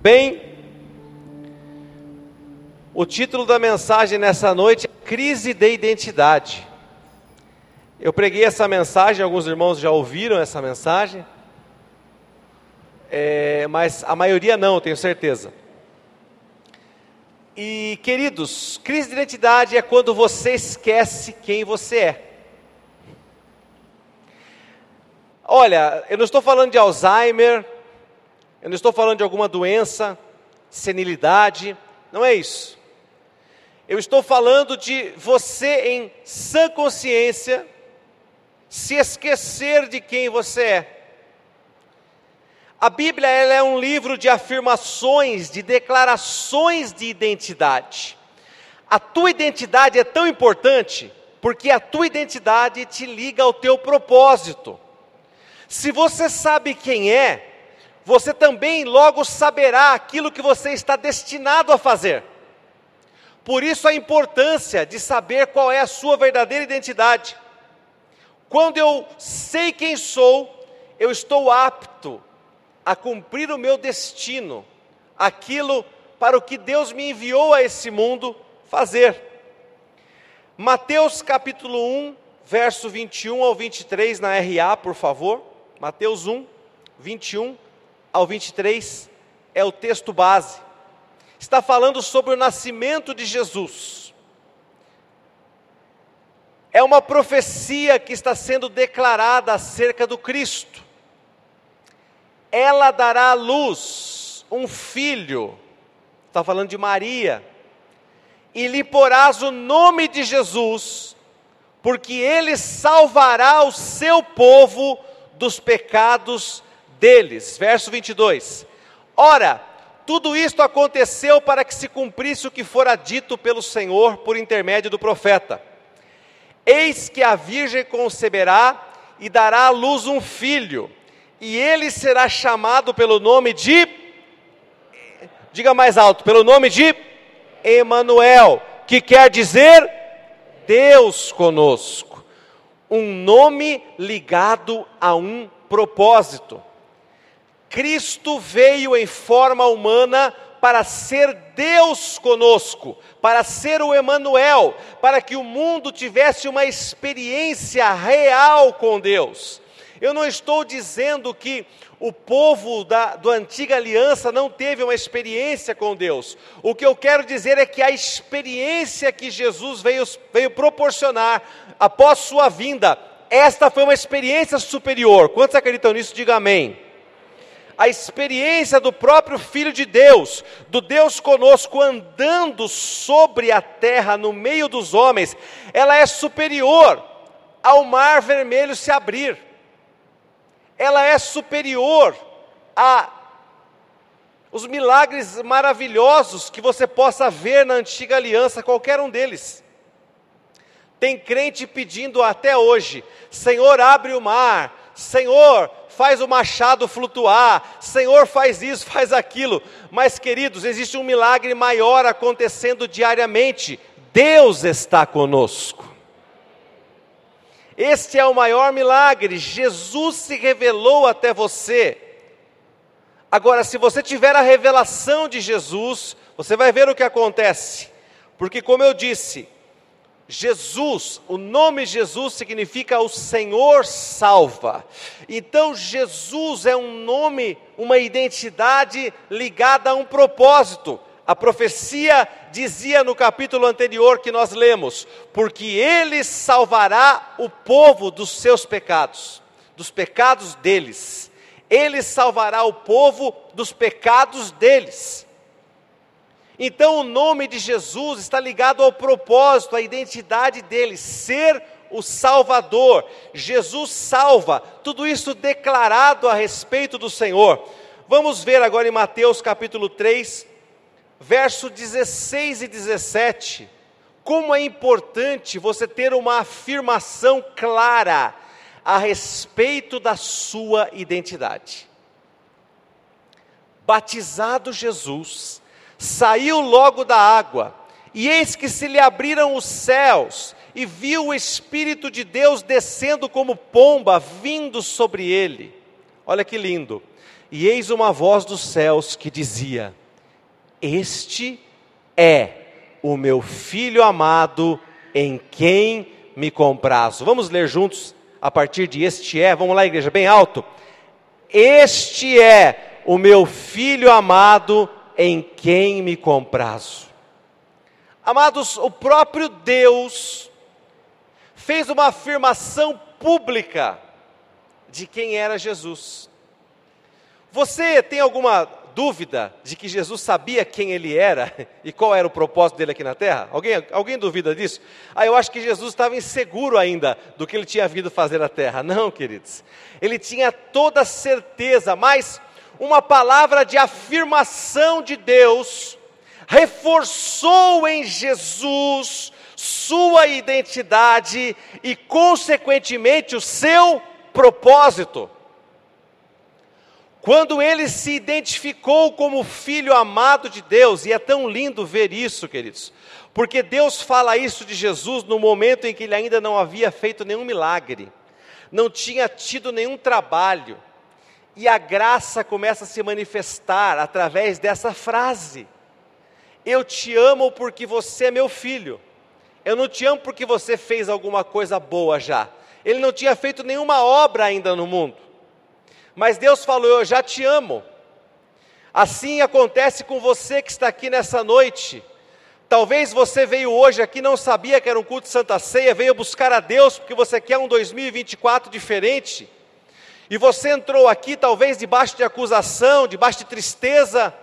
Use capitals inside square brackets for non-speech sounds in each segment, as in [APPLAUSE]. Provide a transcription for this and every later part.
Bem, o título da mensagem nessa noite é Crise de Identidade. Eu preguei essa mensagem, alguns irmãos já ouviram essa mensagem, é, mas a maioria não, tenho certeza. E queridos, crise de identidade é quando você esquece quem você é. Olha, eu não estou falando de Alzheimer, eu não estou falando de alguma doença, senilidade, não é isso. Eu estou falando de você em sã consciência se esquecer de quem você é. A Bíblia ela é um livro de afirmações, de declarações de identidade. A tua identidade é tão importante porque a tua identidade te liga ao teu propósito. Se você sabe quem é, você também logo saberá aquilo que você está destinado a fazer. Por isso a importância de saber qual é a sua verdadeira identidade. Quando eu sei quem sou, eu estou apto a cumprir o meu destino, aquilo para o que Deus me enviou a esse mundo fazer. Mateus capítulo 1, verso 21 ao 23 na RA, por favor. Mateus 1, 21 ao 23 é o texto base. Está falando sobre o nascimento de Jesus é uma profecia que está sendo declarada acerca do Cristo. Ela dará à luz um filho, está falando de Maria, e lhe porás o nome de Jesus, porque ele salvará o seu povo dos pecados deles. Verso 22. Ora, tudo isto aconteceu para que se cumprisse o que fora dito pelo Senhor por intermédio do profeta Eis que a virgem conceberá e dará à luz um filho, e ele será chamado pelo nome de diga mais alto, pelo nome de Emanuel, que quer dizer Deus conosco. Um nome ligado a um propósito. Cristo veio em forma humana para ser Deus conosco, para ser o Emanuel, para que o mundo tivesse uma experiência real com Deus. Eu não estou dizendo que o povo da do antiga aliança não teve uma experiência com Deus. O que eu quero dizer é que a experiência que Jesus veio, veio proporcionar após sua vinda, esta foi uma experiência superior. Quantos acreditam nisso? Diga amém a experiência do próprio Filho de Deus, do Deus conosco andando sobre a terra, no meio dos homens, ela é superior ao mar vermelho se abrir, ela é superior a os milagres maravilhosos que você possa ver na antiga aliança, qualquer um deles. Tem crente pedindo até hoje: Senhor, abre o mar, Senhor, faz o machado flutuar, Senhor faz isso, [LAUGHS] faz aquilo. Mas, queridos, existe um milagre maior acontecendo diariamente: Deus está conosco. Este é o maior milagre, Jesus se revelou até você. Agora, se você tiver a revelação de Jesus, você vai ver o que acontece, porque, como eu disse, Jesus, o nome Jesus significa o Senhor salva. Então Jesus é um nome, uma identidade ligada a um propósito. A profecia dizia no capítulo anterior que nós lemos: porque ele salvará o povo dos seus pecados, dos pecados deles. Ele salvará o povo dos pecados deles. Então o nome de Jesus está ligado ao propósito, à identidade dele, ser o Salvador. Jesus salva, tudo isso declarado a respeito do Senhor. Vamos ver agora em Mateus capítulo 3, verso 16 e 17, como é importante você ter uma afirmação clara a respeito da sua identidade. Batizado Jesus, saiu logo da água, e eis que se lhe abriram os céus, e viu o Espírito de Deus descendo como pomba, vindo sobre ele. Olha que lindo. e eis uma voz dos céus que dizia: Este é o meu filho amado, em quem me comprazo. Vamos ler juntos a partir de este é. Vamos lá, igreja, bem alto. Este é o meu filho amado, em quem me comprazo. Amados, o próprio Deus fez uma afirmação pública de quem era Jesus. Você tem alguma dúvida de que Jesus sabia quem ele era [LAUGHS] e qual era o propósito dele aqui na terra? Alguém, alguém duvida disso? Ah, eu acho que Jesus estava inseguro ainda do que ele tinha vindo fazer na terra. Não, queridos. Ele tinha toda certeza, mas uma palavra de afirmação de Deus reforçou em Jesus sua identidade e, consequentemente, o seu propósito. Quando ele se identificou como filho amado de Deus, e é tão lindo ver isso, queridos, porque Deus fala isso de Jesus no momento em que ele ainda não havia feito nenhum milagre, não tinha tido nenhum trabalho, e a graça começa a se manifestar através dessa frase: Eu te amo porque você é meu filho. Eu não te amo porque você fez alguma coisa boa já. Ele não tinha feito nenhuma obra ainda no mundo. Mas Deus falou: Eu já te amo. Assim acontece com você que está aqui nessa noite. Talvez você veio hoje aqui não sabia que era um culto de Santa Ceia, veio buscar a Deus porque você quer um 2024 diferente. E você entrou aqui talvez debaixo de acusação, debaixo de tristeza,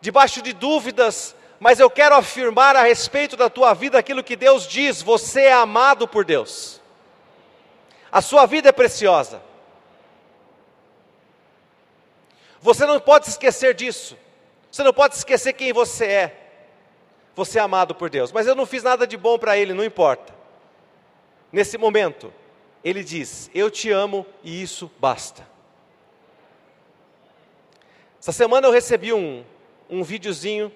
debaixo de dúvidas, mas eu quero afirmar a respeito da tua vida aquilo que Deus diz: você é amado por Deus. A sua vida é preciosa. Você não pode esquecer disso. Você não pode esquecer quem você é. Você é amado por Deus. Mas eu não fiz nada de bom para Ele, não importa. Nesse momento, Ele diz: Eu te amo e isso basta. Essa semana eu recebi um, um videozinho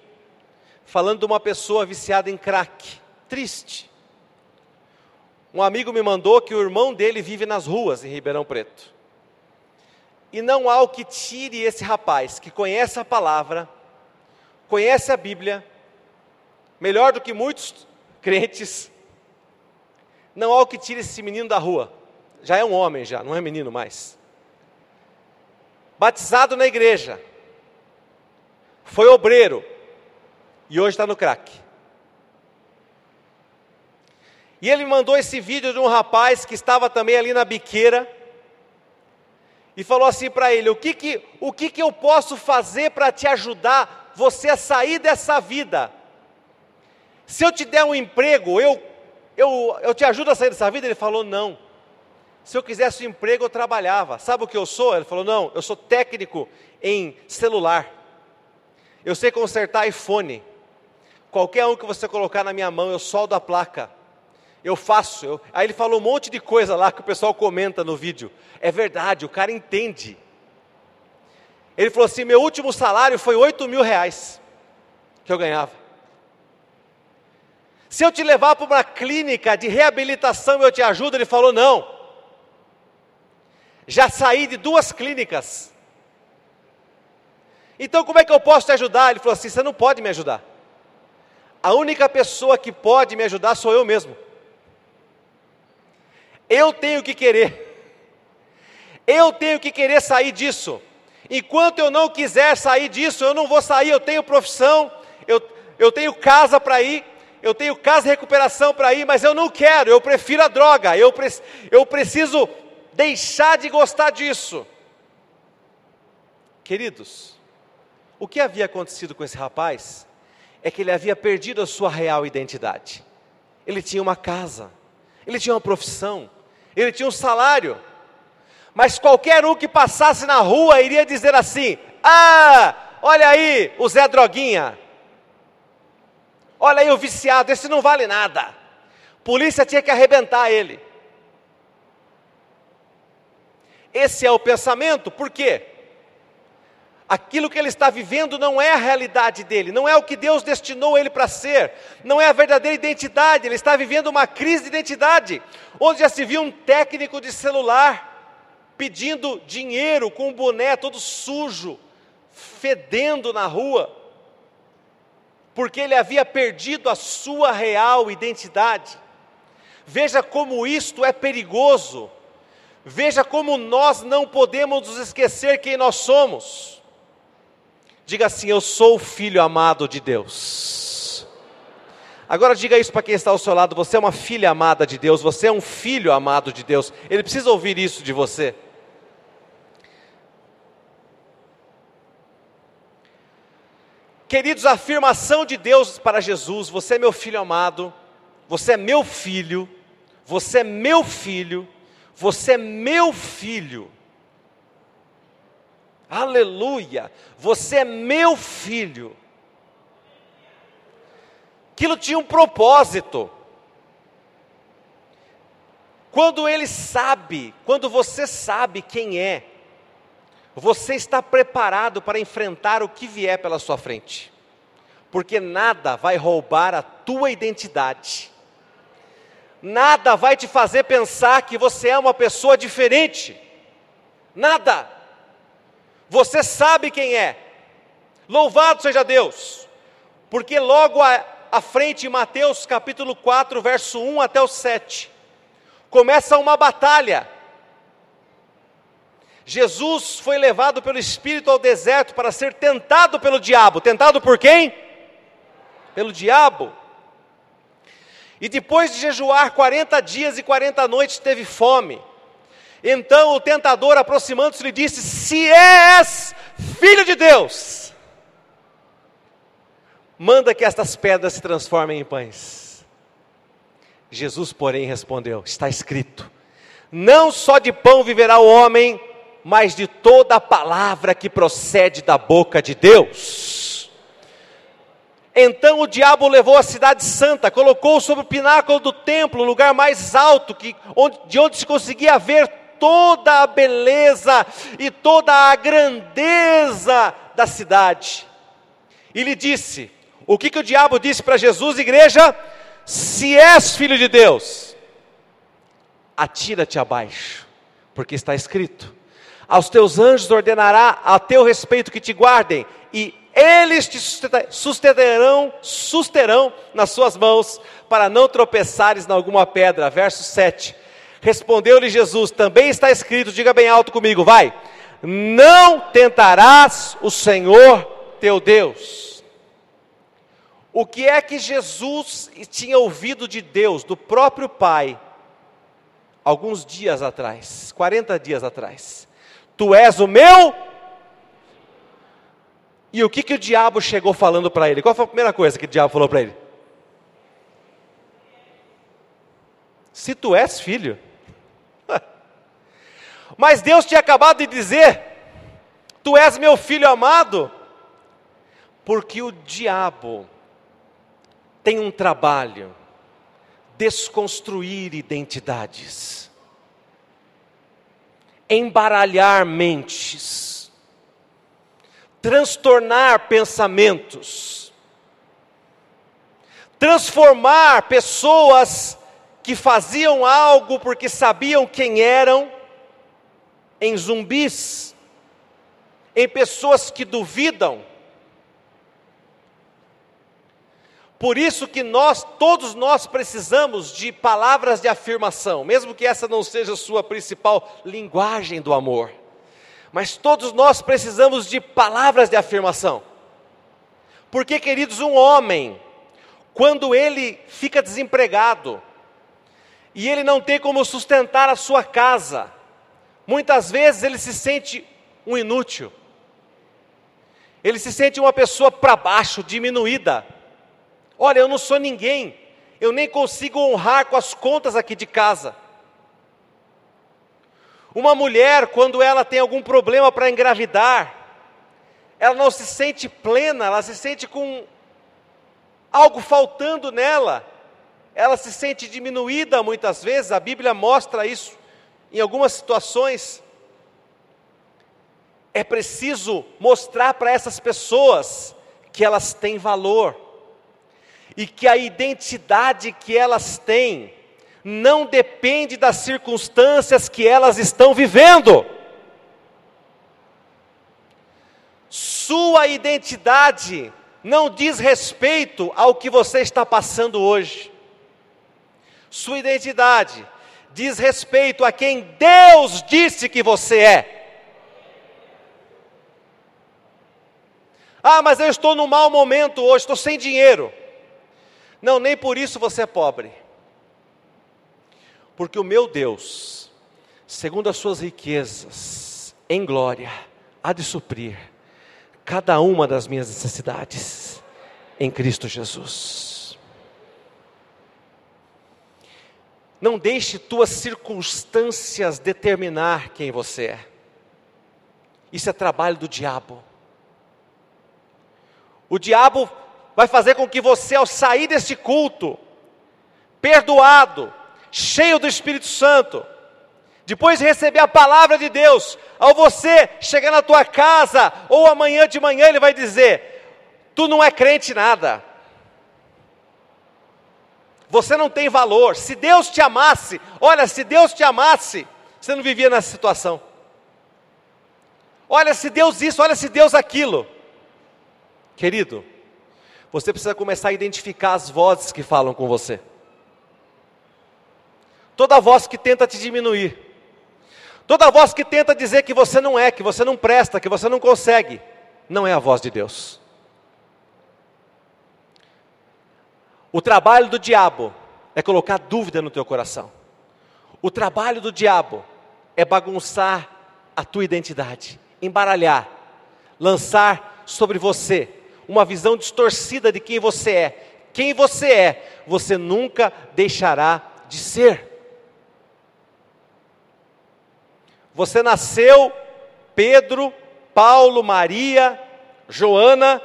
falando de uma pessoa viciada em crack. Triste. Um amigo me mandou que o irmão dele vive nas ruas em Ribeirão Preto. E não há o que tire esse rapaz que conhece a palavra, conhece a Bíblia, melhor do que muitos [LAUGHS] crentes, não há o que tire esse menino da rua. Já é um homem, já, não é menino mais. Batizado na igreja, foi obreiro e hoje está no crack. E ele mandou esse vídeo de um rapaz que estava também ali na biqueira e falou assim para ele: o que que, o que que eu posso fazer para te ajudar você a sair dessa vida? Se eu te der um emprego, eu, eu, eu te ajudo a sair dessa vida? Ele falou: não. Se eu quisesse um emprego, eu trabalhava. Sabe o que eu sou? Ele falou: não, eu sou técnico em celular. Eu sei consertar iPhone. Qualquer um que você colocar na minha mão, eu soldo a placa eu faço. Eu... Aí ele falou um monte de coisa lá que o pessoal comenta no vídeo. É verdade, o cara entende. Ele falou assim: meu último salário foi 8 mil reais que eu ganhava. Se eu te levar para uma clínica de reabilitação, eu te ajudo? Ele falou: não. Já saí de duas clínicas. Então como é que eu posso te ajudar? Ele falou assim: você não pode me ajudar. A única pessoa que pode me ajudar sou eu mesmo. Eu tenho que querer. Eu tenho que querer sair disso. Enquanto eu não quiser sair disso, eu não vou sair. Eu tenho profissão, eu, eu tenho casa para ir, eu tenho casa de recuperação para ir, mas eu não quero, eu prefiro a droga, eu, pre, eu preciso deixar de gostar disso. Queridos, o que havia acontecido com esse rapaz é que ele havia perdido a sua real identidade. Ele tinha uma casa, ele tinha uma profissão, ele tinha um salário. Mas qualquer um que passasse na rua iria dizer assim: Ah, olha aí o Zé Droguinha. Olha aí o viciado, esse não vale nada. Polícia tinha que arrebentar ele. Esse é o pensamento, por quê? Aquilo que ele está vivendo não é a realidade dele, não é o que Deus destinou ele para ser, não é a verdadeira identidade, ele está vivendo uma crise de identidade, onde já se viu um técnico de celular pedindo dinheiro com o boné todo sujo, fedendo na rua, porque ele havia perdido a sua real identidade. Veja como isto é perigoso. Veja como nós não podemos nos esquecer quem nós somos. Diga assim: Eu sou o filho amado de Deus. Agora diga isso para quem está ao seu lado: Você é uma filha amada de Deus, você é um filho amado de Deus. Ele precisa ouvir isso de você. Queridos, a afirmação de Deus para Jesus: Você é meu filho amado, você é meu filho, você é meu filho, você é meu filho. Aleluia! Você é meu filho. Aquilo tinha um propósito. Quando ele sabe, quando você sabe quem é, você está preparado para enfrentar o que vier pela sua frente, porque nada vai roubar a tua identidade, nada vai te fazer pensar que você é uma pessoa diferente, nada, você sabe quem é, louvado seja Deus, porque logo à frente, em Mateus capítulo 4, verso 1 até o 7, começa uma batalha, Jesus foi levado pelo Espírito ao deserto para ser tentado pelo diabo. Tentado por quem? Pelo diabo. E depois de jejuar 40 dias e 40 noites, teve fome. Então o tentador, aproximando-se, lhe disse: Se és filho de Deus, manda que estas pedras se transformem em pães. Jesus, porém, respondeu: Está escrito: Não só de pão viverá o homem, mas de toda a palavra que procede da boca de Deus. Então o diabo levou a cidade santa, colocou sobre o pináculo do templo, o lugar mais alto, que, onde, de onde se conseguia ver toda a beleza e toda a grandeza da cidade. E lhe disse: O que, que o diabo disse para Jesus, igreja? Se és filho de Deus, atira-te abaixo, porque está escrito: aos teus anjos ordenará a teu respeito que te guardem, e eles te susterão, susterão nas suas mãos, para não tropeçares em alguma pedra. Verso 7. Respondeu-lhe Jesus: Também está escrito, diga bem alto comigo, vai. Não tentarás o Senhor teu Deus. O que é que Jesus tinha ouvido de Deus, do próprio Pai, alguns dias atrás, 40 dias atrás? Tu és o meu. E o que, que o diabo chegou falando para ele? Qual foi a primeira coisa que o diabo falou para ele? Se tu és filho. [LAUGHS] Mas Deus tinha acabado de dizer: Tu és meu filho amado. Porque o diabo tem um trabalho desconstruir identidades embaralhar mentes, transtornar pensamentos, transformar pessoas que faziam algo porque sabiam quem eram em zumbis, em pessoas que duvidam, Por isso que nós, todos nós precisamos de palavras de afirmação, mesmo que essa não seja a sua principal linguagem do amor. Mas todos nós precisamos de palavras de afirmação. Porque, queridos, um homem, quando ele fica desempregado, e ele não tem como sustentar a sua casa, muitas vezes ele se sente um inútil, ele se sente uma pessoa para baixo, diminuída, Olha, eu não sou ninguém, eu nem consigo honrar com as contas aqui de casa. Uma mulher, quando ela tem algum problema para engravidar, ela não se sente plena, ela se sente com algo faltando nela, ela se sente diminuída muitas vezes, a Bíblia mostra isso em algumas situações. É preciso mostrar para essas pessoas que elas têm valor e que a identidade que elas têm não depende das circunstâncias que elas estão vivendo. Sua identidade não diz respeito ao que você está passando hoje. Sua identidade diz respeito a quem Deus disse que você é. Ah, mas eu estou num mau momento hoje, estou sem dinheiro. Não, nem por isso você é pobre. Porque o meu Deus, segundo as suas riquezas, em glória, há de suprir cada uma das minhas necessidades em Cristo Jesus. Não deixe tuas circunstâncias determinar quem você é. Isso é trabalho do diabo. O diabo vai fazer com que você, ao sair desse culto, perdoado, cheio do Espírito Santo, depois de receber a palavra de Deus, ao você chegar na tua casa, ou amanhã de manhã, ele vai dizer: Tu não é crente nada. Você não tem valor. Se Deus te amasse, olha, se Deus te amasse, você não vivia nessa situação. Olha, se Deus isso, olha, se Deus aquilo. Querido, você precisa começar a identificar as vozes que falam com você. Toda voz que tenta te diminuir, toda voz que tenta dizer que você não é, que você não presta, que você não consegue, não é a voz de Deus. O trabalho do diabo é colocar dúvida no teu coração. O trabalho do diabo é bagunçar a tua identidade, embaralhar, lançar sobre você uma visão distorcida de quem você é. Quem você é, você nunca deixará de ser. Você nasceu Pedro, Paulo, Maria, Joana,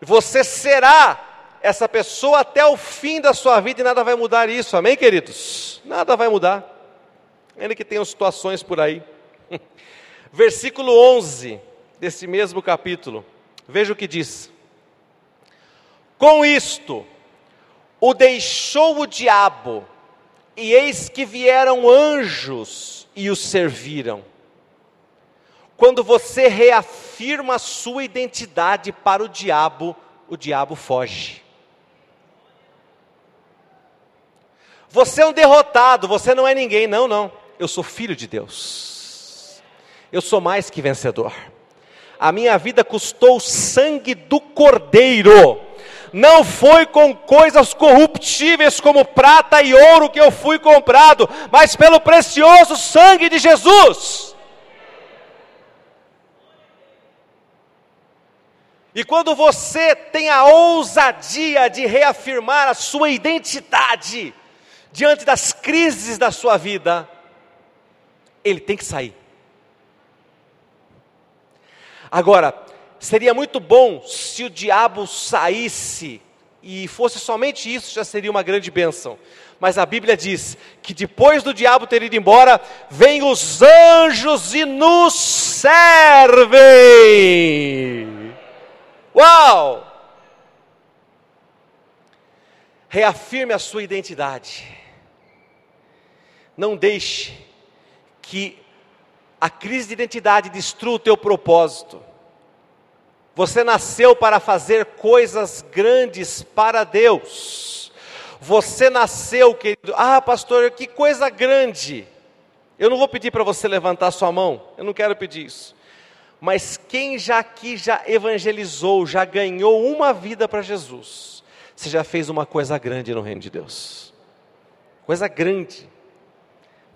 você será essa pessoa até o fim da sua vida e nada vai mudar isso, amém, queridos? Nada vai mudar, ainda que tenham situações por aí. [LAUGHS] Versículo 11 desse mesmo capítulo, veja o que diz: com isto, o deixou o diabo, e eis que vieram anjos e o serviram. Quando você reafirma a sua identidade para o diabo, o diabo foge. Você é um derrotado, você não é ninguém, não, não. Eu sou filho de Deus. Eu sou mais que vencedor. A minha vida custou o sangue do cordeiro não foi com coisas corruptíveis como prata e ouro que eu fui comprado, mas pelo precioso sangue de Jesus. E quando você tem a ousadia de reafirmar a sua identidade diante das crises da sua vida, ele tem que sair. Agora, Seria muito bom se o diabo saísse e fosse somente isso, já seria uma grande bênção. Mas a Bíblia diz que depois do diabo ter ido embora, vêm os anjos e nos servem. Uau! Reafirme a sua identidade. Não deixe que a crise de identidade destrua o teu propósito. Você nasceu para fazer coisas grandes para Deus. Você nasceu, querido. Ah, pastor, que coisa grande. Eu não vou pedir para você levantar sua mão. Eu não quero pedir isso. Mas quem já aqui já evangelizou, já ganhou uma vida para Jesus, você já fez uma coisa grande no reino de Deus. Coisa grande.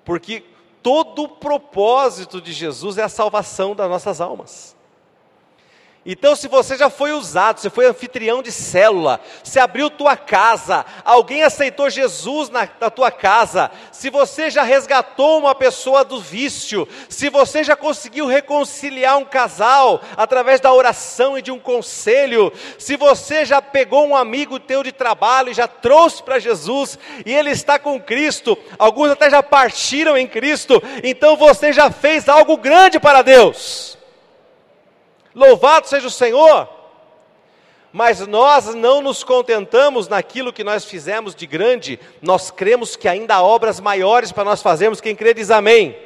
Porque todo o propósito de Jesus é a salvação das nossas almas. Então, se você já foi usado, você foi anfitrião de célula, se abriu tua casa, alguém aceitou Jesus na, na, tua casa, se você já resgatou uma pessoa do vício, se você já conseguiu reconciliar um casal através da oração e de um conselho, se você já pegou um amigo teu de trabalho e já trouxe para Jesus e ele está com Cristo, alguns até já partiram em Cristo, então você já fez algo grande para Deus. Louvado seja o Senhor. Mas nós não nos contentamos naquilo que nós fizemos de grande, nós cremos que ainda há obras maiores para nós fazermos. Quem crê diz amém.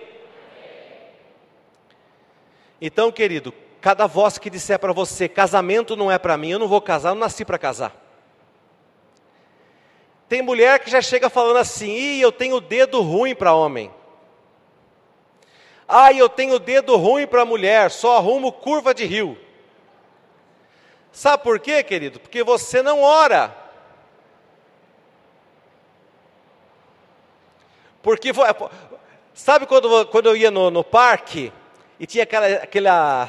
Então, querido, cada voz que disser para você, casamento não é para mim, eu não vou casar, eu não nasci para casar. Tem mulher que já chega falando assim, Ih, eu tenho dedo ruim para homem. Ai, eu tenho dedo ruim para mulher, só arrumo curva de rio. Sabe por quê, querido? Porque você não ora. Porque, sabe quando, quando eu ia no, no parque e tinha aquela, aquela,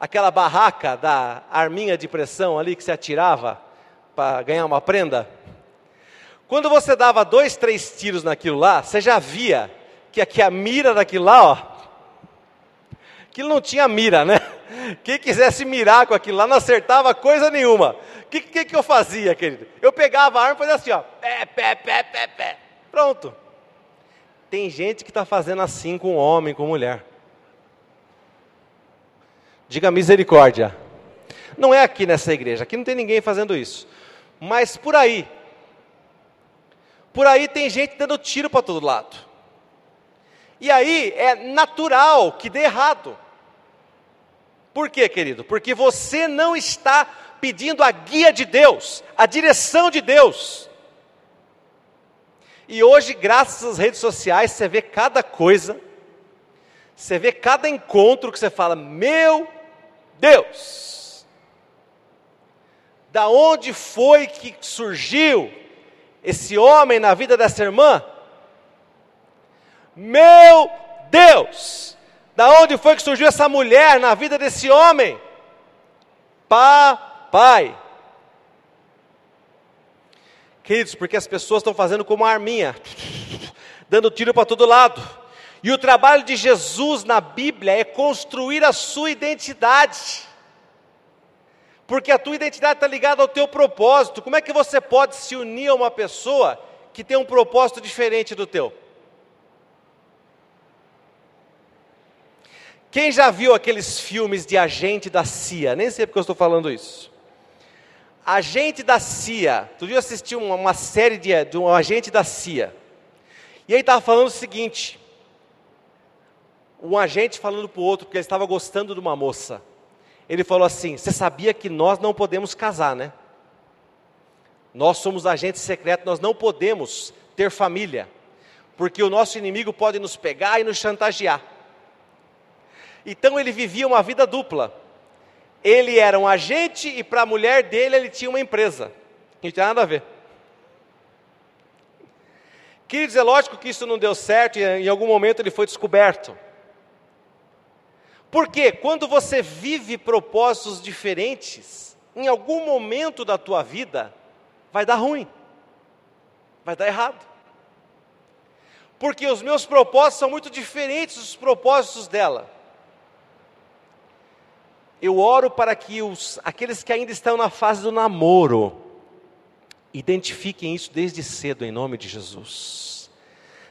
aquela barraca da arminha de pressão ali que se atirava para ganhar uma prenda? Quando você dava dois, três tiros naquilo lá, você já via que aqui a mira daquilo lá, ó, aquilo não tinha mira, né? [LAUGHS] Quem quisesse mirar com aquilo lá não acertava coisa nenhuma. O que, que, que, eu fazia, querido? Eu pegava a arma e fazia assim, ó. Pé, pé, pé, pé, pé. Pronto. Tem gente que está fazendo assim com homem, com mulher. Diga misericórdia. Não é aqui nessa igreja, aqui não tem ninguém fazendo isso. Mas por aí. Por aí tem gente dando tiro para todo lado. E aí é natural que dê errado. Por quê, querido? Porque você não está pedindo a guia de Deus, a direção de Deus. E hoje, graças às redes sociais, você vê cada coisa, você vê cada encontro que você fala: Meu Deus! Da onde foi que surgiu esse homem na vida dessa irmã? Meu Deus! Da onde foi que surgiu essa mulher na vida desse homem? Papai. Queridos, porque as pessoas estão fazendo como a arminha, [LAUGHS] dando tiro para todo lado. E o trabalho de Jesus na Bíblia é construir a sua identidade. Porque a tua identidade está ligada ao teu propósito. Como é que você pode se unir a uma pessoa que tem um propósito diferente do teu? Quem já viu aqueles filmes de agente da CIA? Nem sei porque eu estou falando isso. Agente da CIA. Tu viu assistir uma, uma série de, de um agente da CIA. E aí estava falando o seguinte: um agente falando para o outro, porque ele estava gostando de uma moça. Ele falou assim: Você sabia que nós não podemos casar, né? Nós somos agentes secretos, nós não podemos ter família, porque o nosso inimigo pode nos pegar e nos chantagear. Então ele vivia uma vida dupla. Ele era um agente e para a mulher dele ele tinha uma empresa. Não tinha nada a ver. Queridos, é lógico que isso não deu certo e em algum momento ele foi descoberto. Porque quando você vive propósitos diferentes, em algum momento da tua vida vai dar ruim. Vai dar errado. Porque os meus propósitos são muito diferentes dos propósitos dela. Eu oro para que os, aqueles que ainda estão na fase do namoro identifiquem isso desde cedo em nome de Jesus.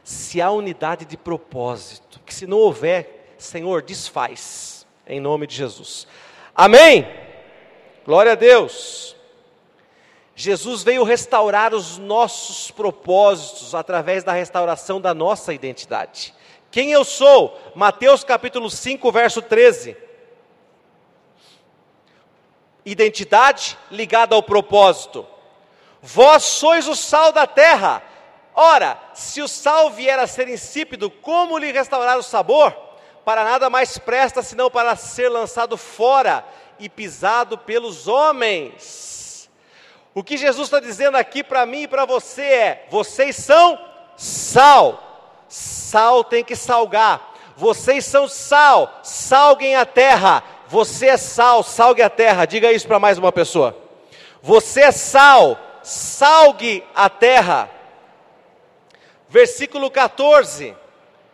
Se há unidade de propósito, que se não houver, Senhor, desfaz em nome de Jesus. Amém. Glória a Deus. Jesus veio restaurar os nossos propósitos através da restauração da nossa identidade. Quem eu sou? Mateus capítulo 5, verso 13 identidade ligada ao propósito. Vós sois o sal da terra. Ora, se o sal vier a ser insípido, como lhe restaurar o sabor? Para nada mais presta senão para ser lançado fora e pisado pelos homens. O que Jesus está dizendo aqui para mim e para você é: vocês são sal. Sal tem que salgar. Vocês são sal, salguem a terra você é sal, salgue a terra. Diga isso para mais uma pessoa. Você é sal, salgue a terra. Versículo 14.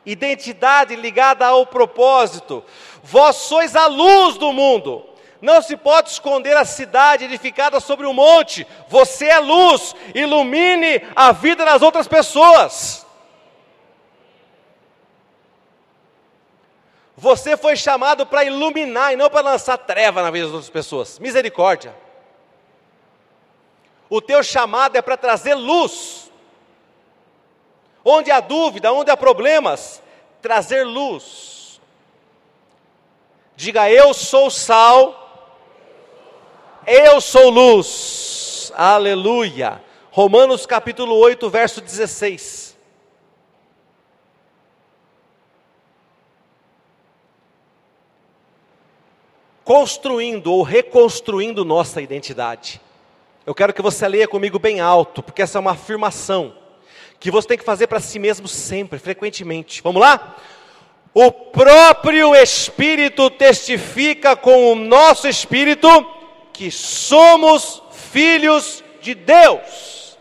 Identidade ligada ao propósito. Vós sois a luz do mundo. Não se pode esconder a cidade edificada sobre um monte. Você é luz. Ilumine a vida das outras pessoas. Você foi chamado para iluminar e não para lançar treva na vida das outras pessoas. Misericórdia. O teu chamado é para trazer luz. Onde há dúvida, onde há problemas, trazer luz. Diga, eu sou sal, eu sou luz. Aleluia. Romanos capítulo 8, verso 16. Construindo ou reconstruindo nossa identidade. Eu quero que você leia comigo bem alto, porque essa é uma afirmação que você tem que fazer para si mesmo sempre, frequentemente. Vamos lá? O próprio Espírito testifica com o nosso espírito que somos filhos de Deus.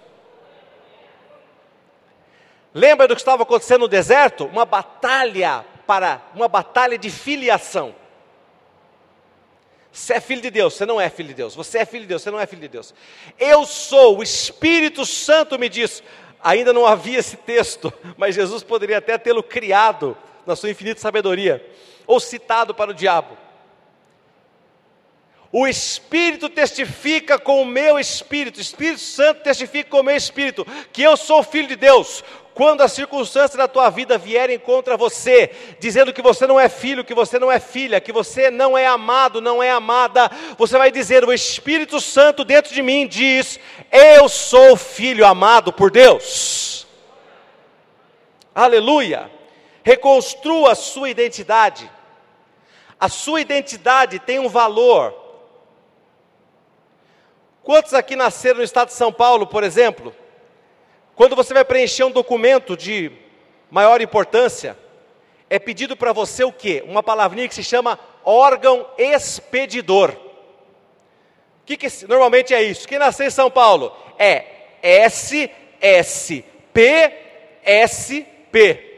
Lembra do que estava acontecendo no deserto? Uma batalha para uma batalha de filiação. Você é filho de Deus, você não é filho de Deus. Você é filho de Deus, você não é filho de Deus. Eu sou, o Espírito Santo me diz: Ainda não havia esse texto, [LAUGHS] mas Jesus poderia até tê-lo criado na sua infinita sabedoria, ou citado para o diabo. O Espírito testifica com o meu espírito, o Espírito Santo testifica com o meu espírito, que eu sou filho de Deus. Quando as circunstâncias da tua vida vierem contra você, dizendo que você não é filho, que você não é filha, que você não é amado, não é amada, você vai dizer: O Espírito Santo dentro de mim diz: Eu sou filho amado por Deus. Aleluia. Reconstrua a sua identidade. A sua identidade tem um valor. Quantos aqui nasceram no estado de São Paulo, por exemplo? Quando você vai preencher um documento de maior importância, é pedido para você o quê? Uma palavrinha que se chama órgão expedidor. Que, que normalmente é isso? Quem nasceu em São Paulo? É SSP SP.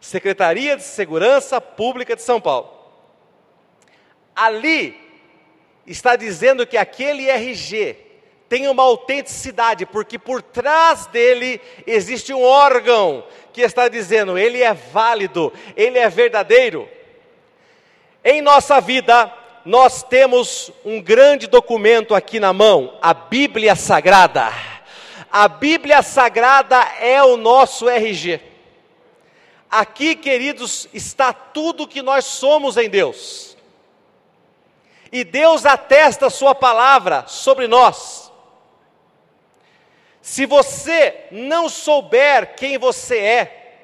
Secretaria de Segurança Pública de São Paulo. Ali está dizendo que aquele RG tem uma autenticidade, porque por trás dele existe um órgão que está dizendo, ele é válido, ele é verdadeiro. Em nossa vida, nós temos um grande documento aqui na mão, a Bíblia Sagrada. A Bíblia Sagrada é o nosso RG. Aqui, queridos, está tudo que nós somos em Deus. E Deus atesta Sua palavra sobre nós. Se você não souber quem você é,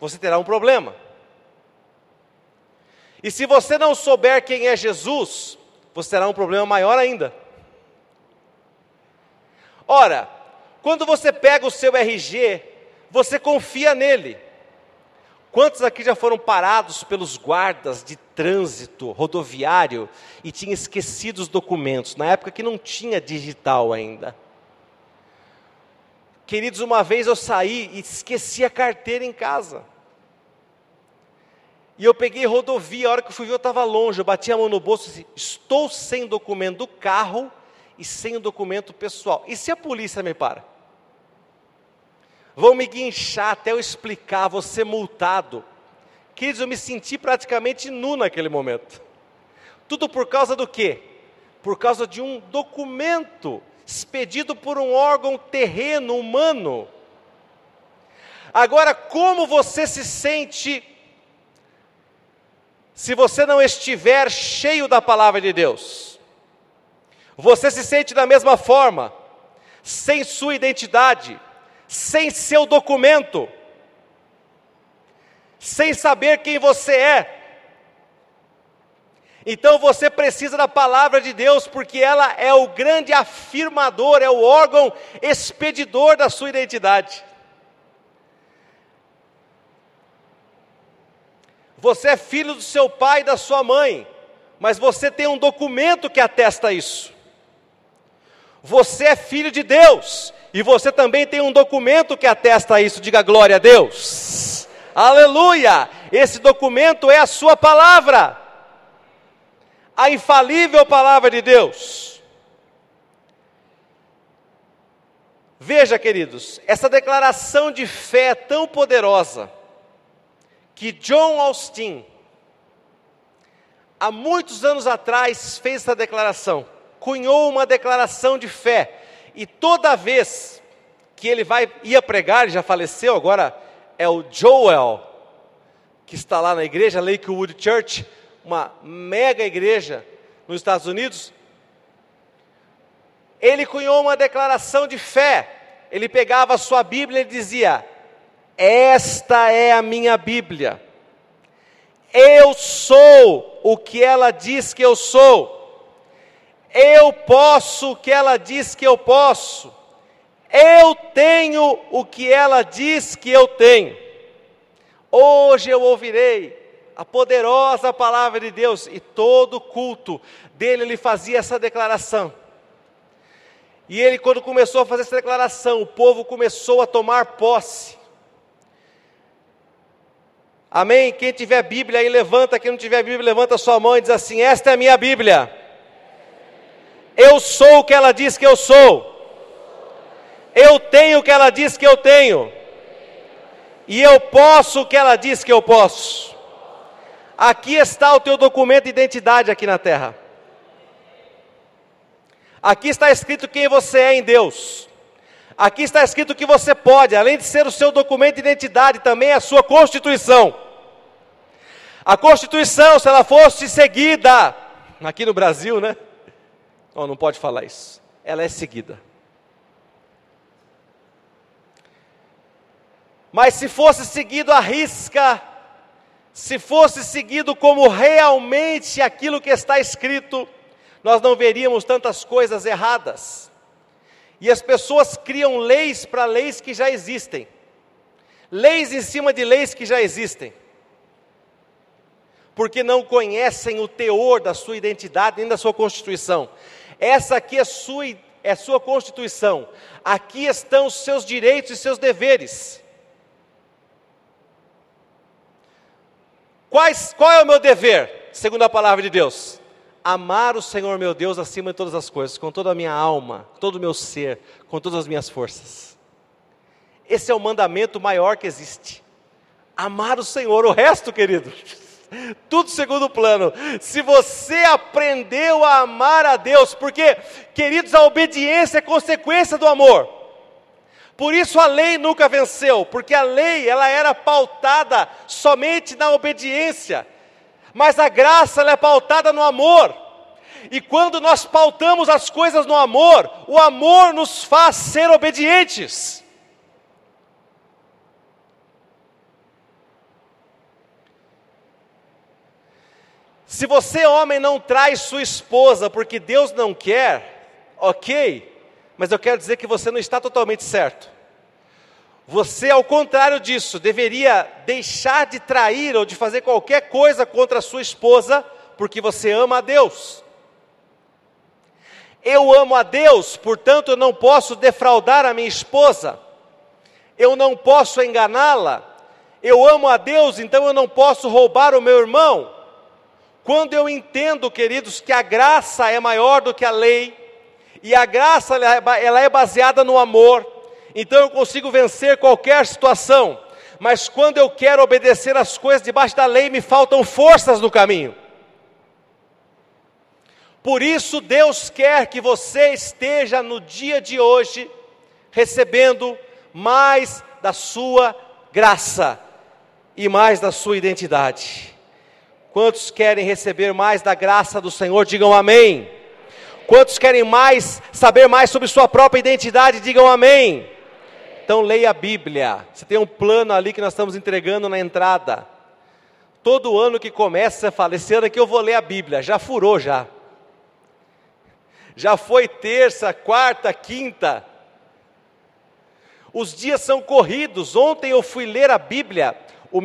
você terá um problema. E se você não souber quem é Jesus, você terá um problema maior ainda. Ora, quando você pega o seu RG, você confia nele. Quantos aqui já foram parados pelos guardas de trânsito rodoviário e tinham esquecido os documentos, na época que não tinha digital ainda? Queridos, uma vez eu saí e esqueci a carteira em casa. E eu peguei rodovia, a hora que eu fui ver eu estava longe, eu bati a mão no bolso e disse, estou sem documento do carro e sem o documento pessoal. E se a polícia me para? Vão me guinchar até eu explicar, ser multado. Queridos, eu me senti praticamente nu naquele momento. Tudo por causa do quê? Por causa de um documento expedido por um órgão terreno, humano. Agora, como você se sente se você não estiver cheio da palavra de Deus? Você se sente da mesma forma, sem sua identidade, sem seu documento, sem saber quem você é, então você precisa da palavra de Deus, porque ela é o grande afirmador, é o órgão expedidor da sua identidade. Você é filho do seu pai e da sua mãe, mas você tem um documento que atesta isso. Você é filho de Deus, e você também tem um documento que atesta isso. Diga glória a Deus. Aleluia! Esse documento é a sua palavra a infalível palavra de Deus. Veja, queridos, essa declaração de fé é tão poderosa que John Austin, há muitos anos atrás, fez essa declaração. cunhou uma declaração de fé. E toda vez que ele vai ia pregar, ele já faleceu, agora é o Joel, que está lá na igreja Lakewood Church, uma mega igreja nos Estados Unidos. Ele cunhou uma declaração de fé. Ele pegava a sua Bíblia e dizia: Esta é a minha Bíblia. Eu sou o que ela diz que eu sou. Eu posso o que ela diz que eu posso. Eu tenho o que ela diz que eu tenho. Hoje eu ouvirei a poderosa palavra de Deus e todo culto dele ele fazia essa declaração. E ele quando começou a fazer essa declaração, o povo começou a tomar posse. Amém? Quem tiver Bíblia aí levanta, quem não tiver Bíblia levanta sua mão e diz assim: "Esta é a minha Bíblia". Eu sou o que ela diz que eu sou. Eu tenho o que ela diz que eu tenho. E eu posso o que ela diz que eu posso. Aqui está o teu documento de identidade aqui na terra. Aqui está escrito quem você é em Deus. Aqui está escrito que você pode, além de ser o seu documento de identidade, também é a sua constituição. A constituição, se ela fosse seguida, aqui no Brasil, né? Oh, não pode falar isso. Ela é seguida. Mas se fosse seguido à risca, se fosse seguido como realmente aquilo que está escrito, nós não veríamos tantas coisas erradas. E as pessoas criam leis para leis que já existem, leis em cima de leis que já existem, porque não conhecem o teor da sua identidade nem da sua constituição. Essa aqui é sua, é sua constituição, aqui estão os seus direitos e seus deveres. Quais, qual é o meu dever, segundo a palavra de Deus? Amar o Senhor meu Deus acima de todas as coisas, com toda a minha alma, todo o meu ser, com todas as minhas forças. Esse é o mandamento maior que existe. Amar o Senhor, o resto, querido, [LAUGHS] tudo segundo plano. Se você aprendeu a amar a Deus, porque, queridos, a obediência é consequência do amor. Por isso a lei nunca venceu, porque a lei ela era pautada somente na obediência, mas a graça ela é pautada no amor. E quando nós pautamos as coisas no amor, o amor nos faz ser obedientes. Se você, homem, não traz sua esposa porque Deus não quer, ok, mas eu quero dizer que você não está totalmente certo. Você, ao contrário disso, deveria deixar de trair ou de fazer qualquer coisa contra a sua esposa, porque você ama a Deus. Eu amo a Deus, portanto eu não posso defraudar a minha esposa, eu não posso enganá-la. Eu amo a Deus, então eu não posso roubar o meu irmão. Quando eu entendo, queridos, que a graça é maior do que a lei, e a graça ela é baseada no amor, então eu consigo vencer qualquer situação. Mas quando eu quero obedecer as coisas debaixo da lei, me faltam forças no caminho. Por isso, Deus quer que você esteja no dia de hoje recebendo mais da sua graça e mais da sua identidade. Quantos querem receber mais da graça do Senhor? Digam amém. Quantos querem mais saber mais sobre sua própria identidade? Digam amém. Então leia a Bíblia. Você tem um plano ali que nós estamos entregando na entrada. Todo ano que começa, você fala: esse ano aqui eu vou ler a Bíblia. Já furou já. Já foi terça, quarta, quinta. Os dias são corridos. Ontem eu fui ler a Bíblia,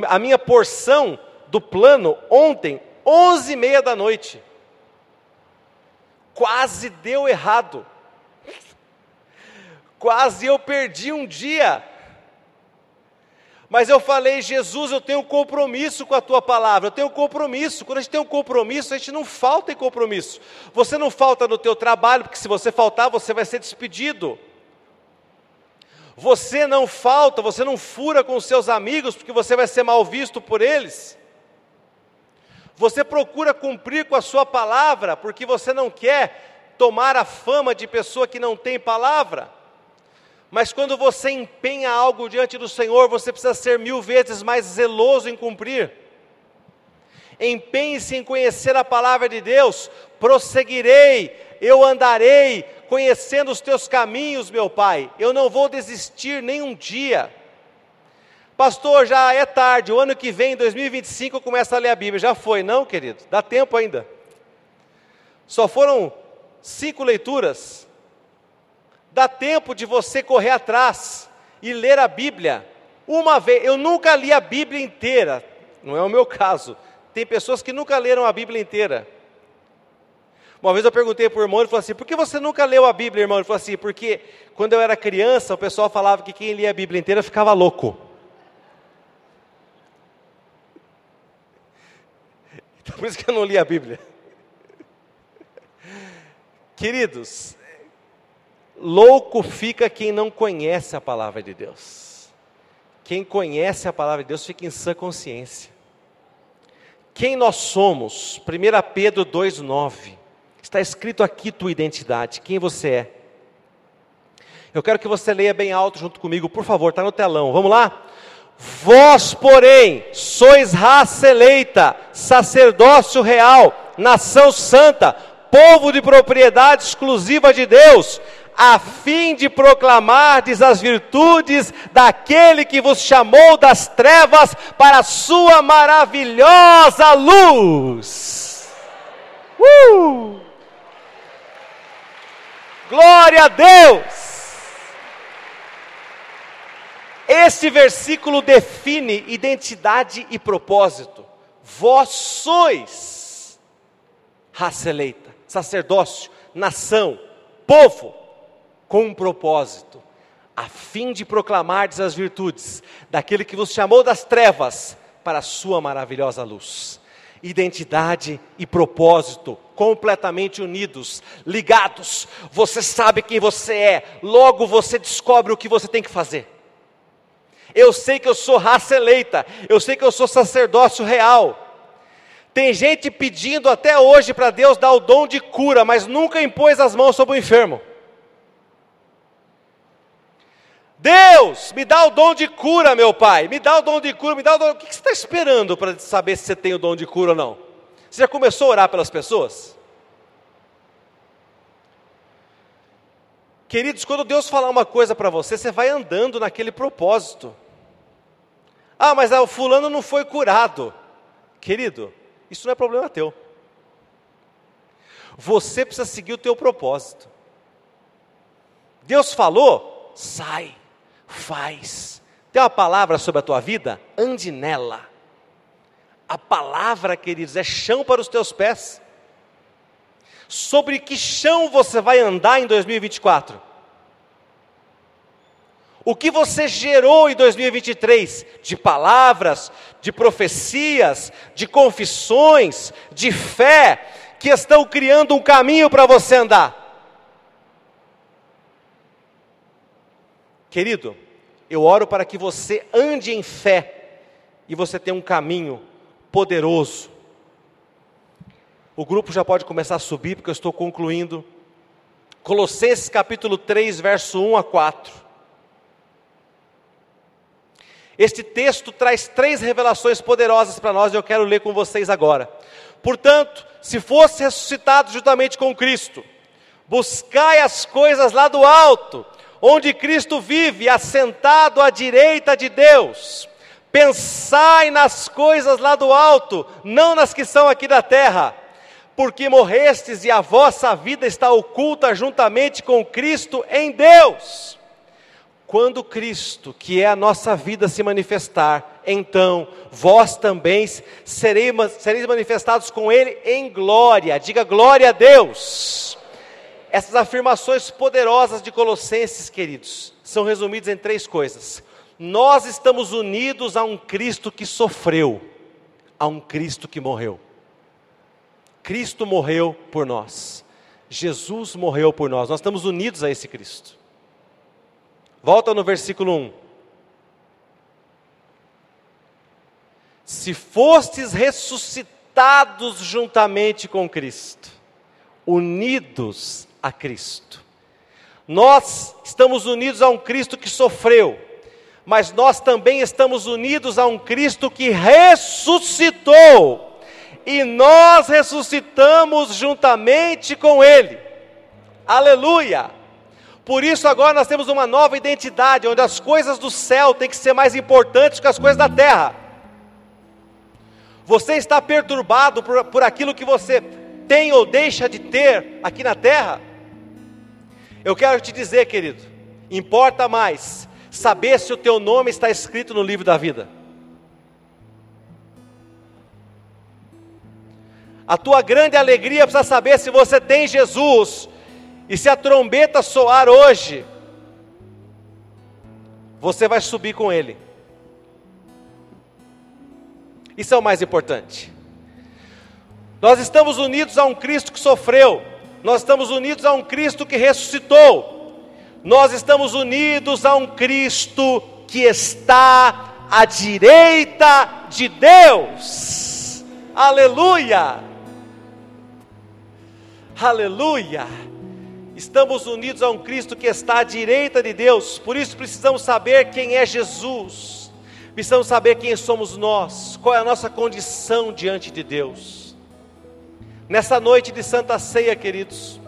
a minha porção do plano, ontem, onze e meia da noite. Quase deu errado. Quase eu perdi um dia. Mas eu falei, Jesus, eu tenho um compromisso com a tua palavra, eu tenho um compromisso. Quando a gente tem um compromisso, a gente não falta em compromisso. Você não falta no teu trabalho, porque se você faltar, você vai ser despedido. Você não falta, você não fura com os seus amigos, porque você vai ser mal visto por eles. Você procura cumprir com a sua palavra, porque você não quer tomar a fama de pessoa que não tem palavra. Mas quando você empenha algo diante do Senhor, você precisa ser mil vezes mais zeloso em cumprir. Empenhe-se em conhecer a palavra de Deus, prosseguirei, eu andarei, conhecendo os teus caminhos, meu Pai, eu não vou desistir nem um dia. Pastor, já é tarde, o ano que vem, 2025, eu começo a ler a Bíblia. Já foi, não, querido? Dá tempo ainda. Só foram cinco leituras. Dá tempo de você correr atrás e ler a Bíblia. Uma vez, eu nunca li a Bíblia inteira, não é o meu caso. Tem pessoas que nunca leram a Bíblia inteira. Uma vez eu perguntei para o irmão, ele falou assim: por que você nunca leu a Bíblia, irmão? Ele falou assim: porque quando eu era criança, o pessoal falava que quem lia a Bíblia inteira ficava louco. Por isso que eu não li a Bíblia. Queridos, louco fica quem não conhece a palavra de Deus. Quem conhece a palavra de Deus fica em sã consciência. Quem nós somos? 1 Pedro 2,9. Está escrito aqui tua identidade, quem você é. Eu quero que você leia bem alto junto comigo, por favor, está no telão. Vamos lá? Vós, porém, sois raça eleita, sacerdócio real, nação santa, povo de propriedade exclusiva de Deus, a fim de proclamardes as virtudes daquele que vos chamou das trevas para a sua maravilhosa luz. Uh! Glória a Deus! Este versículo define identidade e propósito. Vós sois raça eleita, sacerdócio, nação, povo, com um propósito, a fim de proclamardes as virtudes daquele que vos chamou das trevas para a sua maravilhosa luz. Identidade e propósito completamente unidos, ligados. Você sabe quem você é, logo você descobre o que você tem que fazer. Eu sei que eu sou raça eleita, eu sei que eu sou sacerdócio real. Tem gente pedindo até hoje para Deus dar o dom de cura, mas nunca impôs as mãos sobre o enfermo. Deus, me dá o dom de cura, meu pai. Me dá o dom de cura, me dá o dom. O que você está esperando para saber se você tem o dom de cura ou não? Você já começou a orar pelas pessoas? Queridos, quando Deus falar uma coisa para você, você vai andando naquele propósito. Ah, mas o fulano não foi curado. Querido, isso não é problema teu. Você precisa seguir o teu propósito. Deus falou, sai, faz. Tem uma palavra sobre a tua vida? Ande nela. A palavra, queridos, é chão para os teus pés. Sobre que chão você vai andar em 2024? O que você gerou em 2023 de palavras, de profecias, de confissões, de fé, que estão criando um caminho para você andar? Querido, eu oro para que você ande em fé e você tenha um caminho poderoso o grupo já pode começar a subir, porque eu estou concluindo. Colossenses capítulo 3, verso 1 a 4. Este texto traz três revelações poderosas para nós e eu quero ler com vocês agora. Portanto, se fosse ressuscitado juntamente com Cristo, buscai as coisas lá do alto, onde Cristo vive, assentado à direita de Deus. Pensai nas coisas lá do alto, não nas que são aqui da terra porque morrestes e a vossa vida está oculta juntamente com Cristo em Deus. Quando Cristo, que é a nossa vida, se manifestar, então vós também sereis, sereis manifestados com Ele em glória. Diga glória a Deus. Essas afirmações poderosas de Colossenses, queridos, são resumidas em três coisas. Nós estamos unidos a um Cristo que sofreu, a um Cristo que morreu. Cristo morreu por nós. Jesus morreu por nós. Nós estamos unidos a esse Cristo. Volta no versículo 1. Se fostes ressuscitados juntamente com Cristo, unidos a Cristo. Nós estamos unidos a um Cristo que sofreu, mas nós também estamos unidos a um Cristo que ressuscitou, e nós ressuscitamos juntamente com Ele. Aleluia! Por isso agora nós temos uma nova identidade, onde as coisas do céu têm que ser mais importantes que as coisas da terra. Você está perturbado por, por aquilo que você tem ou deixa de ter aqui na terra? Eu quero te dizer, querido, importa mais saber se o teu nome está escrito no livro da vida. A tua grande alegria precisa saber se você tem Jesus. E se a trombeta soar hoje, você vai subir com ele. Isso é o mais importante. Nós estamos unidos a um Cristo que sofreu, nós estamos unidos a um Cristo que ressuscitou, nós estamos unidos a um Cristo que está à direita de Deus. Aleluia! Aleluia! Estamos unidos a um Cristo que está à direita de Deus, por isso precisamos saber quem é Jesus, precisamos saber quem somos nós, qual é a nossa condição diante de Deus. Nessa noite de Santa Ceia, queridos,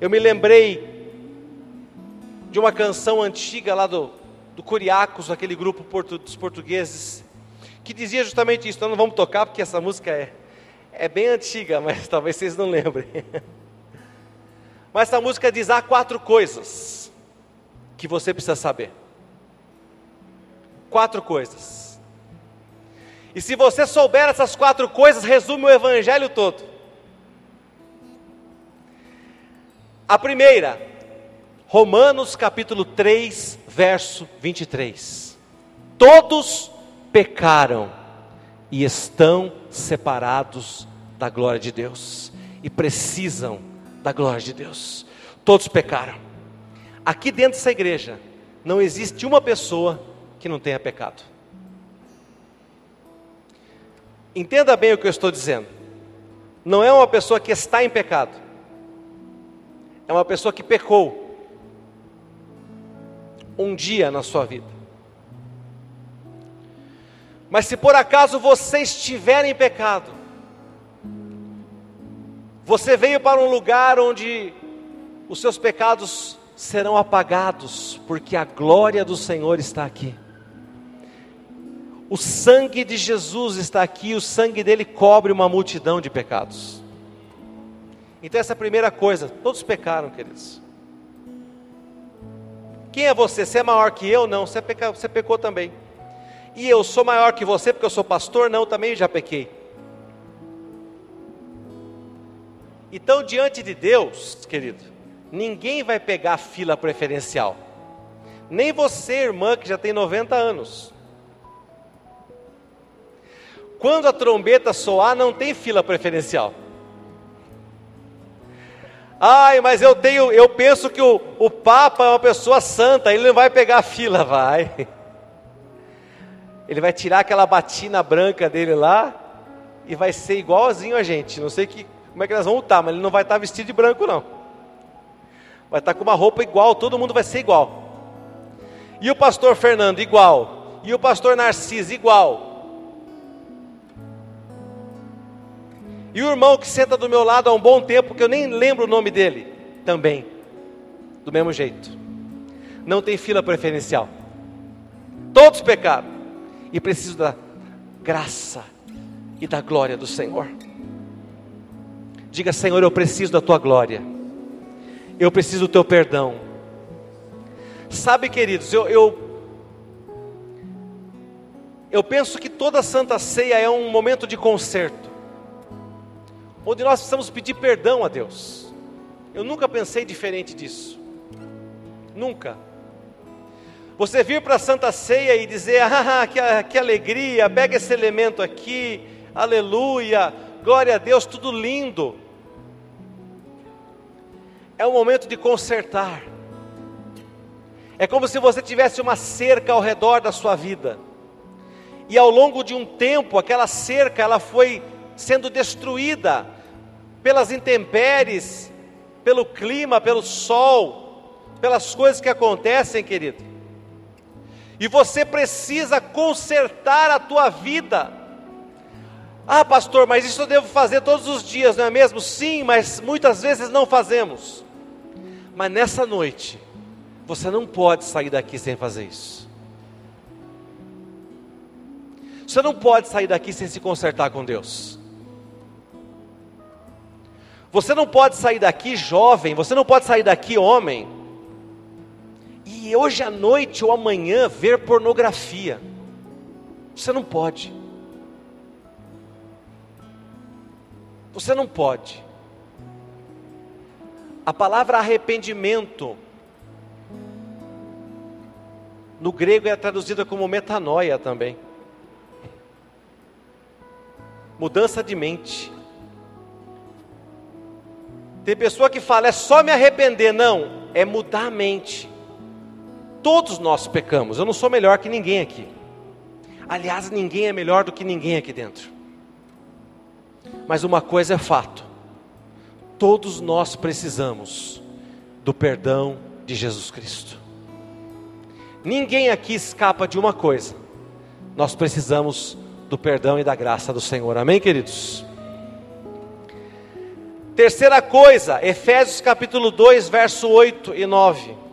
eu me lembrei de uma canção antiga lá do, do Curiacos, aquele grupo portu, dos portugueses, que dizia justamente isso. Nós não vamos tocar porque essa música é, é bem antiga, mas [LAUGHS] talvez vocês não lembrem. Mas essa música diz: há quatro coisas que você precisa saber. Quatro coisas. E se você souber essas quatro coisas, resume o evangelho todo. A primeira, Romanos capítulo 3, verso 23. Todos pecaram e estão separados da glória de Deus e precisam da glória de Deus. Todos pecaram. Aqui dentro dessa igreja não existe uma pessoa que não tenha pecado. Entenda bem o que eu estou dizendo. Não é uma pessoa que está em pecado, é uma pessoa que pecou um dia na sua vida. Mas se por acaso você estiver em pecado, você veio para um lugar onde os seus pecados serão apagados, porque a glória do Senhor está aqui. O sangue de Jesus está aqui, o sangue dele cobre uma multidão de pecados. Então, essa é a primeira coisa, todos pecaram, queridos. Quem é você? Você é maior que eu? Não, você, peca, você pecou também. E eu sou maior que você porque eu sou pastor? Não, também já pequei. Então, diante de Deus, querido, ninguém vai pegar fila preferencial. Nem você, irmã, que já tem 90 anos. Quando a trombeta soar, não tem fila preferencial. Ai, mas eu tenho, eu penso que o, o Papa é uma pessoa santa, ele não vai pegar a fila, vai. [LAUGHS] Ele vai tirar aquela batina branca dele lá e vai ser igualzinho a gente. Não sei que, como é que nós vamos estar, mas ele não vai estar vestido de branco, não. Vai estar com uma roupa igual, todo mundo vai ser igual. E o pastor Fernando, igual. E o pastor Narciso, igual. E o irmão que senta do meu lado há um bom tempo, que eu nem lembro o nome dele, também, do mesmo jeito. Não tem fila preferencial. Todos pecaram e precisam da graça e da glória do Senhor. Diga, Senhor, eu preciso da tua glória, eu preciso do teu perdão. Sabe, queridos, eu, eu, eu penso que toda santa ceia é um momento de conserto onde nós precisamos pedir perdão a Deus. Eu nunca pensei diferente disso. Nunca. Você vir para a Santa Ceia e dizer, ah, que, que alegria, pega esse elemento aqui, aleluia, glória a Deus, tudo lindo. É um momento de consertar. É como se você tivesse uma cerca ao redor da sua vida. E ao longo de um tempo, aquela cerca ela foi sendo destruída pelas intempéries, pelo clima, pelo sol, pelas coisas que acontecem, querido. E você precisa consertar a tua vida. Ah, pastor, mas isso eu devo fazer todos os dias, não é mesmo? Sim, mas muitas vezes não fazemos. Mas nessa noite, você não pode sair daqui sem fazer isso. Você não pode sair daqui sem se consertar com Deus. Você não pode sair daqui jovem, você não pode sair daqui homem, e hoje à noite ou amanhã ver pornografia. Você não pode. Você não pode. A palavra arrependimento no grego é traduzida como metanoia também. Mudança de mente. Tem pessoa que fala, é só me arrepender. Não, é mudar a mente. Todos nós pecamos, eu não sou melhor que ninguém aqui. Aliás, ninguém é melhor do que ninguém aqui dentro. Mas uma coisa é fato: todos nós precisamos do perdão de Jesus Cristo. Ninguém aqui escapa de uma coisa: nós precisamos do perdão e da graça do Senhor. Amém, queridos? Terceira coisa, Efésios capítulo 2, verso 8 e 9.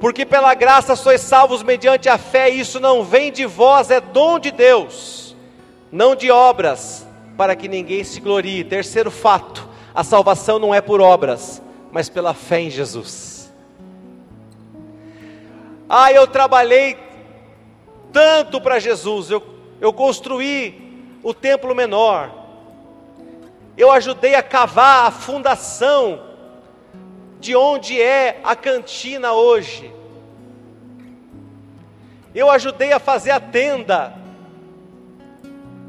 Porque pela graça sois salvos mediante a fé, e isso não vem de vós, é dom de Deus, não de obras, para que ninguém se glorie. Terceiro fato, a salvação não é por obras, mas pela fé em Jesus. Ah, eu trabalhei tanto para Jesus, eu, eu construí o templo menor, eu ajudei a cavar a fundação de onde é a cantina hoje. Eu ajudei a fazer a tenda,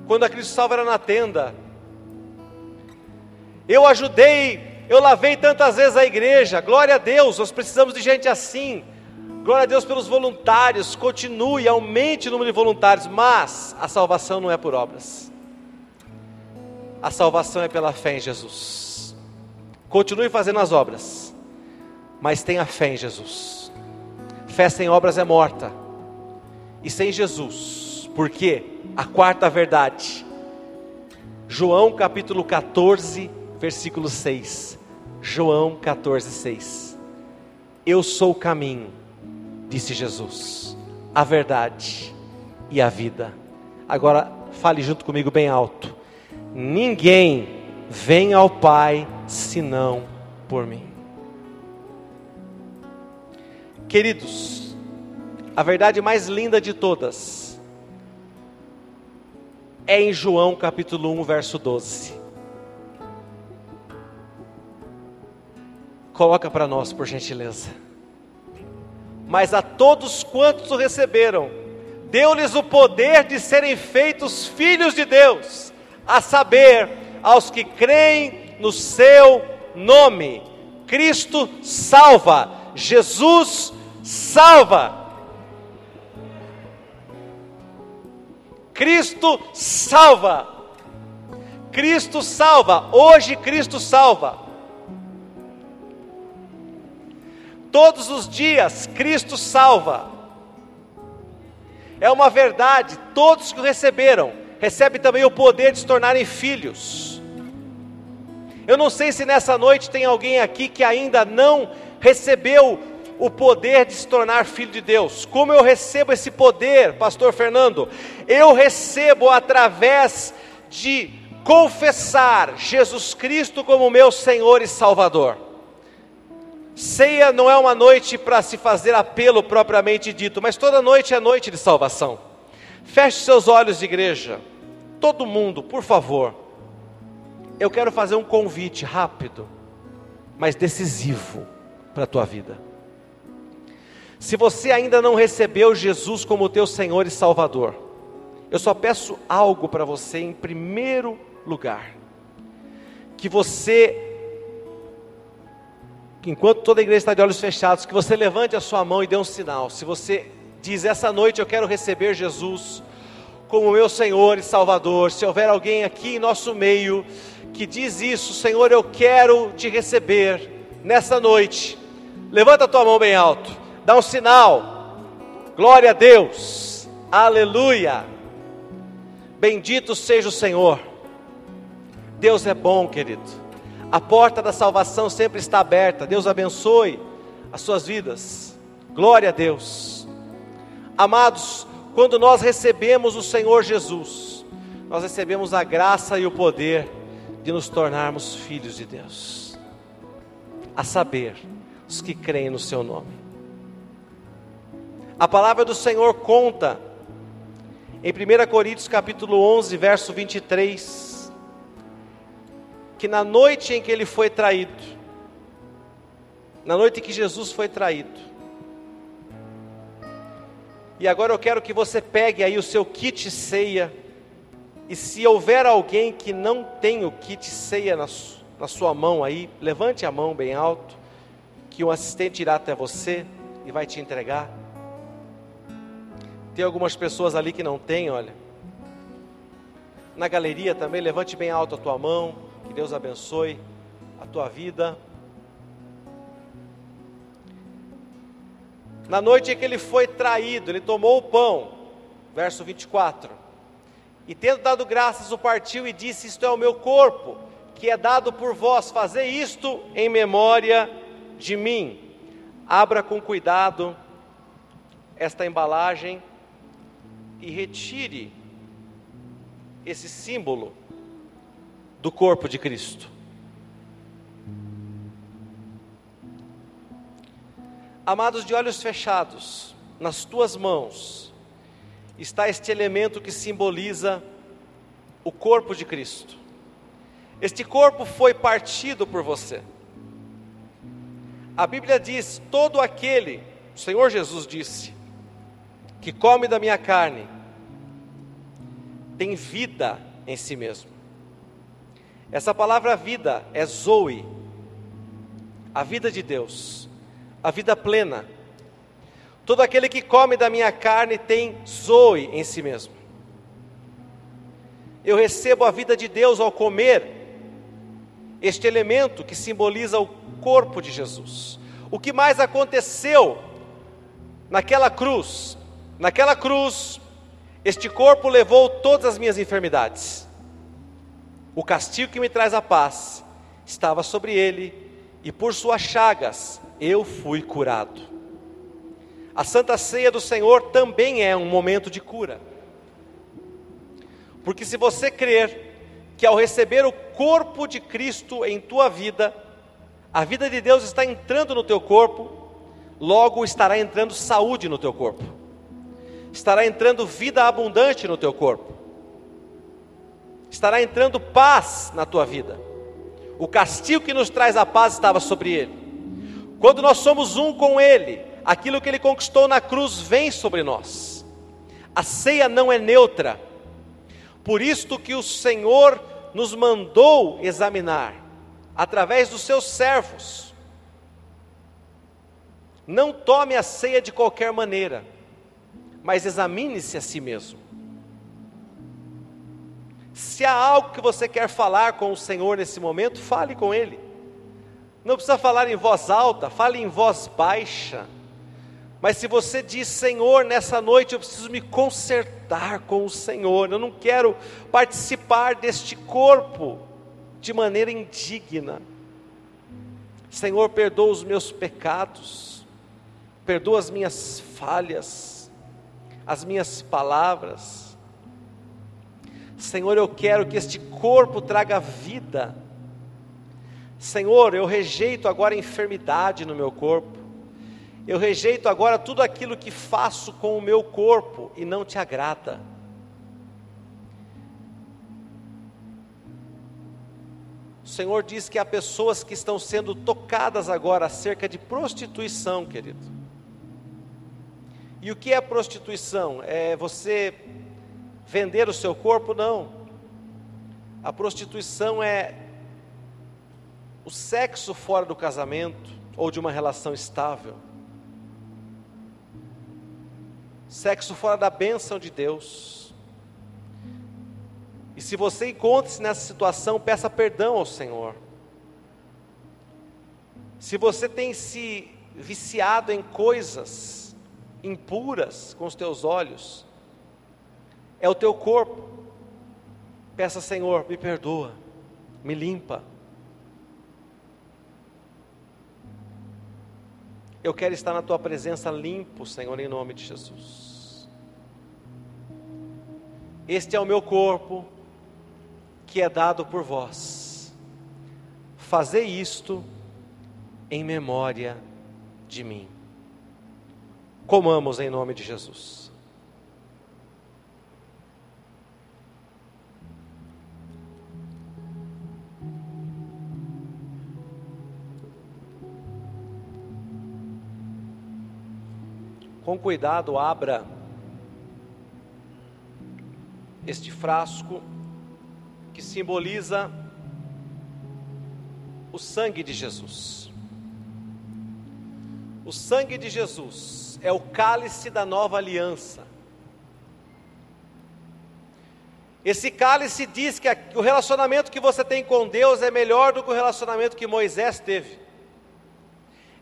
quando a Cristo Salva era na tenda. Eu ajudei, eu lavei tantas vezes a igreja, glória a Deus, nós precisamos de gente assim. Glória a Deus pelos voluntários, continue, aumente o número de voluntários, mas a salvação não é por obras. A salvação é pela fé em Jesus. Continue fazendo as obras, mas tenha fé em Jesus. Fé sem obras é morta. E sem Jesus, porque a quarta verdade, João capítulo 14, versículo 6. João 14, 6. Eu sou o caminho, disse Jesus, a verdade e a vida. Agora fale junto comigo bem alto. Ninguém vem ao Pai senão por mim. Queridos, a verdade mais linda de todas é em João capítulo 1, verso 12. Coloca para nós, por gentileza. Mas a todos quantos o receberam, deu-lhes o poder de serem feitos filhos de Deus, a saber, aos que creem no seu nome. Cristo salva, Jesus salva. Cristo salva. Cristo salva. Hoje Cristo salva. Todos os dias Cristo salva. É uma verdade, todos que o receberam, recebem também o poder de se tornarem filhos. Eu não sei se nessa noite tem alguém aqui que ainda não recebeu o poder de se tornar filho de Deus. Como eu recebo esse poder, Pastor Fernando? Eu recebo através de confessar Jesus Cristo como meu Senhor e Salvador. Ceia não é uma noite para se fazer apelo propriamente dito, mas toda noite é noite de salvação. Feche seus olhos, igreja. Todo mundo, por favor. Eu quero fazer um convite rápido, mas decisivo para a tua vida. Se você ainda não recebeu Jesus como teu Senhor e Salvador, eu só peço algo para você em primeiro lugar: que você, enquanto toda a igreja está de olhos fechados, que você levante a sua mão e dê um sinal. Se você diz essa noite eu quero receber Jesus como meu Senhor e Salvador, se houver alguém aqui em nosso meio que diz isso, Senhor, eu quero te receber nessa noite. Levanta a tua mão bem alto, dá um sinal. Glória a Deus. Aleluia. Bendito seja o Senhor. Deus é bom, querido. A porta da salvação sempre está aberta. Deus abençoe as suas vidas. Glória a Deus. Amados, quando nós recebemos o Senhor Jesus, nós recebemos a graça e o poder de nos tornarmos filhos de Deus. A saber, os que creem no seu nome. A palavra do Senhor conta em 1 Coríntios capítulo 11, verso 23, que na noite em que ele foi traído, na noite em que Jesus foi traído, e agora eu quero que você pegue aí o seu kit ceia, e se houver alguém que não tem o kit ceia na, na sua mão aí, levante a mão bem alto, que um assistente irá até você e vai te entregar. Tem algumas pessoas ali que não têm, olha. Na galeria também, levante bem alto a tua mão, que Deus abençoe a tua vida. Na noite em que ele foi traído, ele tomou o pão, verso 24, e tendo dado graças, o partiu e disse: Isto é o meu corpo, que é dado por vós, fazer isto em memória de mim. Abra com cuidado esta embalagem e retire esse símbolo do corpo de Cristo. Amados de olhos fechados, nas tuas mãos está este elemento que simboliza o corpo de Cristo. Este corpo foi partido por você. A Bíblia diz: todo aquele, o Senhor Jesus disse, que come da minha carne, tem vida em si mesmo. Essa palavra vida é Zoe, a vida de Deus, a vida plena. Todo aquele que come da minha carne tem Zoe em si mesmo. Eu recebo a vida de Deus ao comer este elemento que simboliza o corpo de Jesus. O que mais aconteceu naquela cruz Naquela cruz, este corpo levou todas as minhas enfermidades. O castigo que me traz a paz estava sobre ele, e por suas chagas eu fui curado. A Santa Ceia do Senhor também é um momento de cura. Porque se você crer que ao receber o corpo de Cristo em tua vida, a vida de Deus está entrando no teu corpo, logo estará entrando saúde no teu corpo estará entrando vida abundante no teu corpo, estará entrando paz na tua vida. O castigo que nos traz a paz estava sobre ele. Quando nós somos um com ele, aquilo que ele conquistou na cruz vem sobre nós. A ceia não é neutra. Por isto que o Senhor nos mandou examinar através dos seus servos. Não tome a ceia de qualquer maneira mas examine-se a si mesmo. Se há algo que você quer falar com o Senhor nesse momento, fale com Ele. Não precisa falar em voz alta, fale em voz baixa. Mas se você diz, Senhor, nessa noite eu preciso me consertar com o Senhor, eu não quero participar deste corpo de maneira indigna. Senhor, perdoa os meus pecados, perdoa as minhas falhas as minhas palavras. Senhor, eu quero que este corpo traga vida. Senhor, eu rejeito agora a enfermidade no meu corpo. Eu rejeito agora tudo aquilo que faço com o meu corpo e não te agrada. Senhor diz que há pessoas que estão sendo tocadas agora acerca de prostituição, querido. E o que é prostituição? É você vender o seu corpo? Não. A prostituição é o sexo fora do casamento ou de uma relação estável. Sexo fora da bênção de Deus. Se você encontra-se nessa situação, peça perdão ao Senhor. Se você tem se viciado em coisas impuras com os teus olhos, é o teu corpo. Peça, Senhor, me perdoa, me limpa. Eu quero estar na tua presença limpo, Senhor, em nome de Jesus. Este é o meu corpo que é dado por vós. Fazei isto em memória de mim. Comamos em nome de Jesus. Com cuidado, abra este frasco que simboliza o sangue de Jesus. O sangue de Jesus é o cálice da nova aliança. Esse cálice diz que o relacionamento que você tem com Deus é melhor do que o relacionamento que Moisés teve,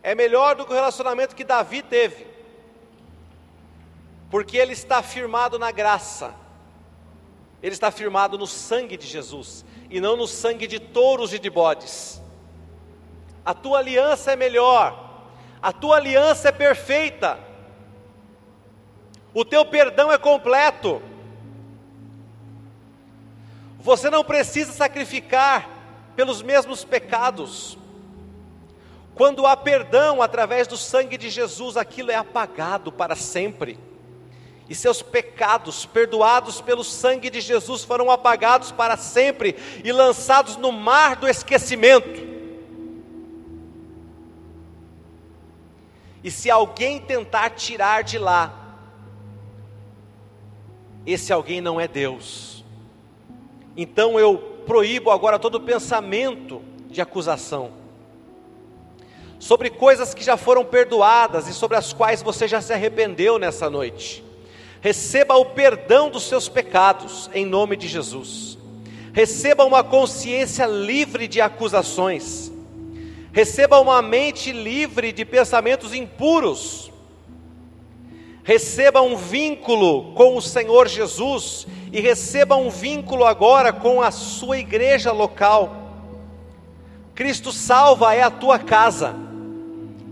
é melhor do que o relacionamento que Davi teve porque ele está firmado na graça, ele está firmado no sangue de Jesus, e não no sangue de touros e de bodes. A tua aliança é melhor, a tua aliança é perfeita, o teu perdão é completo. Você não precisa sacrificar pelos mesmos pecados. Quando há perdão através do sangue de Jesus, aquilo é apagado para sempre e seus pecados, perdoados pelo sangue de Jesus, foram apagados para sempre e lançados no mar do esquecimento. E se alguém tentar tirar de lá, esse alguém não é Deus. Então eu proíbo agora todo pensamento de acusação sobre coisas que já foram perdoadas e sobre as quais você já se arrependeu nessa noite receba o perdão dos seus pecados, em nome de Jesus. Receba uma consciência livre de acusações. Receba uma mente livre de pensamentos impuros. Receba um vínculo com o Senhor Jesus e receba um vínculo agora com a sua igreja local. Cristo salva é a tua casa.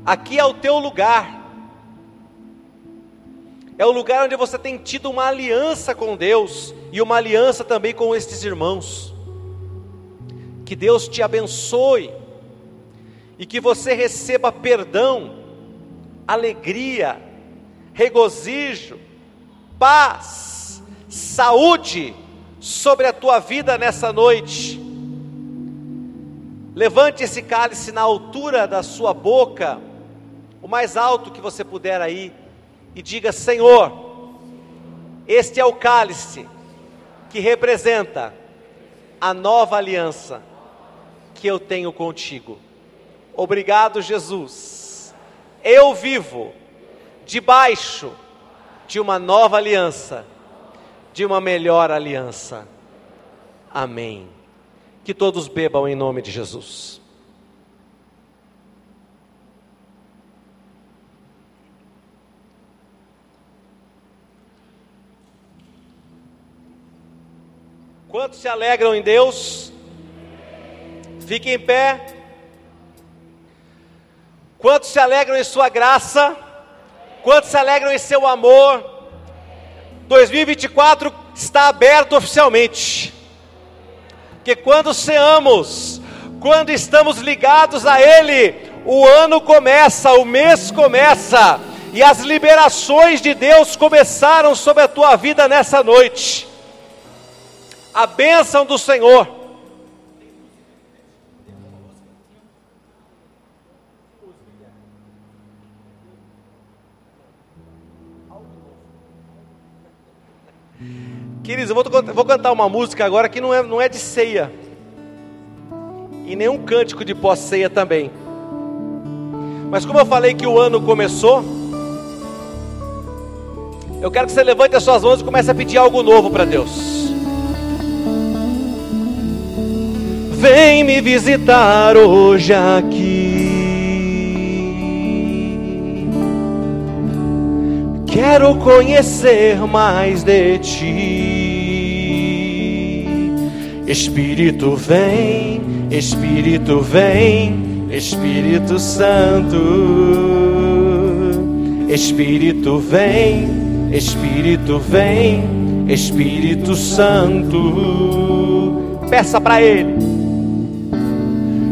Aqui é o teu lugar é o lugar onde você tem tido uma aliança com Deus e uma aliança também com estes irmãos. Que Deus te abençoe e que você receba perdão, alegria, regozijo, paz, saúde sobre a tua vida nessa noite. Levante esse cálice na altura da sua boca, o mais alto que você puder aí e diga: Senhor, este é o cálice que representa a nova aliança que eu tenho contigo. Obrigado, Jesus. Eu vivo debaixo de uma nova aliança, de uma melhor aliança. Amém. Que todos bebam em nome de Jesus. Quantos se alegram em Deus? Fiquem em pé. Quantos se alegram em Sua graça? Quantos se alegram em Seu amor? 2024 está aberto oficialmente. Que quando seamos, quando estamos ligados a Ele, o ano começa, o mês começa, e as liberações de Deus começaram sobre a tua vida nessa noite a bênção do Senhor. Queridos, eu vou, vou, cantar uma música agora que não é, não é de ceia, e nenhum cântico de pós-ceia também. Mas como eu falei que o ano começou, eu quero que você levante as suas mãos e comece a pedir algo novo para Deus. Vem me visitar hoje aqui. Quero conhecer mais de ti. Espírito vem, Espírito vem, Espírito Santo. Espírito vem, Espírito vem, Espírito Santo. Peça para Ele.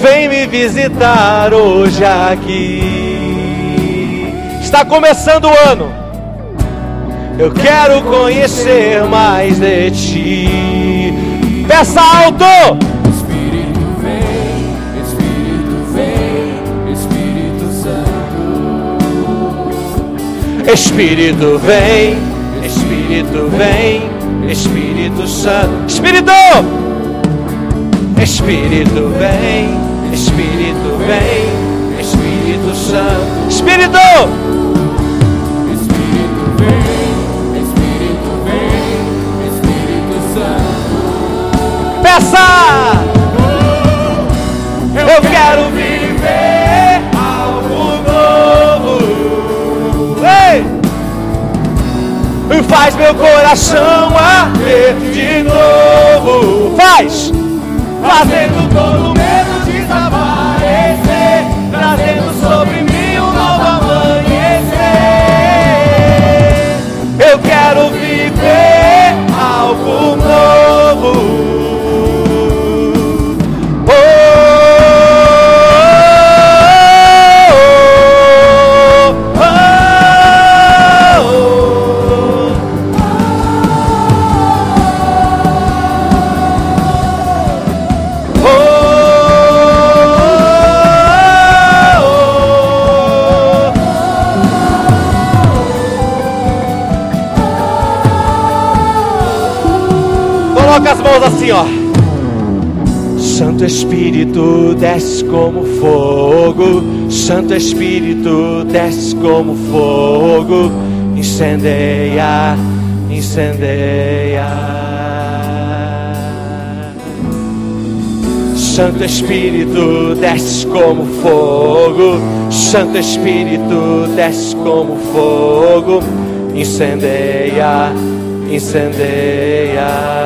Vem me visitar hoje aqui. Está começando o ano. Eu quero conhecer mais de ti. Peça alto! Espírito vem, Espírito vem, Espírito Santo. Espírito vem, Espírito vem, Espírito Santo. Espírito! Espírito vem, Espírito vem, Espírito Santo. Espírito! Peça! Eu quero viver algo novo. Ei! Faz meu coração arder de novo. Faz! Fazendo todo medo mãos assim, ó. Santo Espírito desce como fogo, Santo Espírito desce como fogo, incendeia, incendeia. Santo Espírito desce como fogo, Santo Espírito desce como fogo, incendeia, incendeia.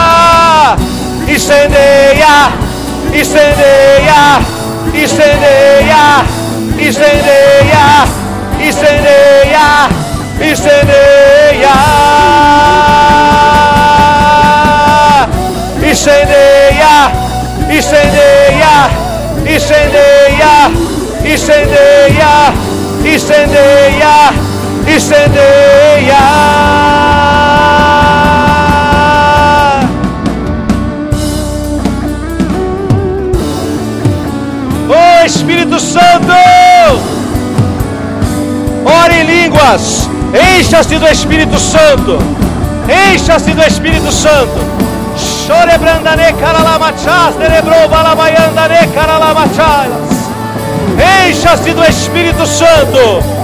incendeia, incendeia, incendeia, incendeia, incendeia, incendeia, incendeia, incendeia, incendeia, incendeia, incendeia, incendeia. Santo. Ore em línguas. Encha-se do Espírito Santo. Encha-se do Espírito Santo. Chore brandane karalamachas, cerebrou balabaiandane karalamachas. Encha-se do Espírito Santo.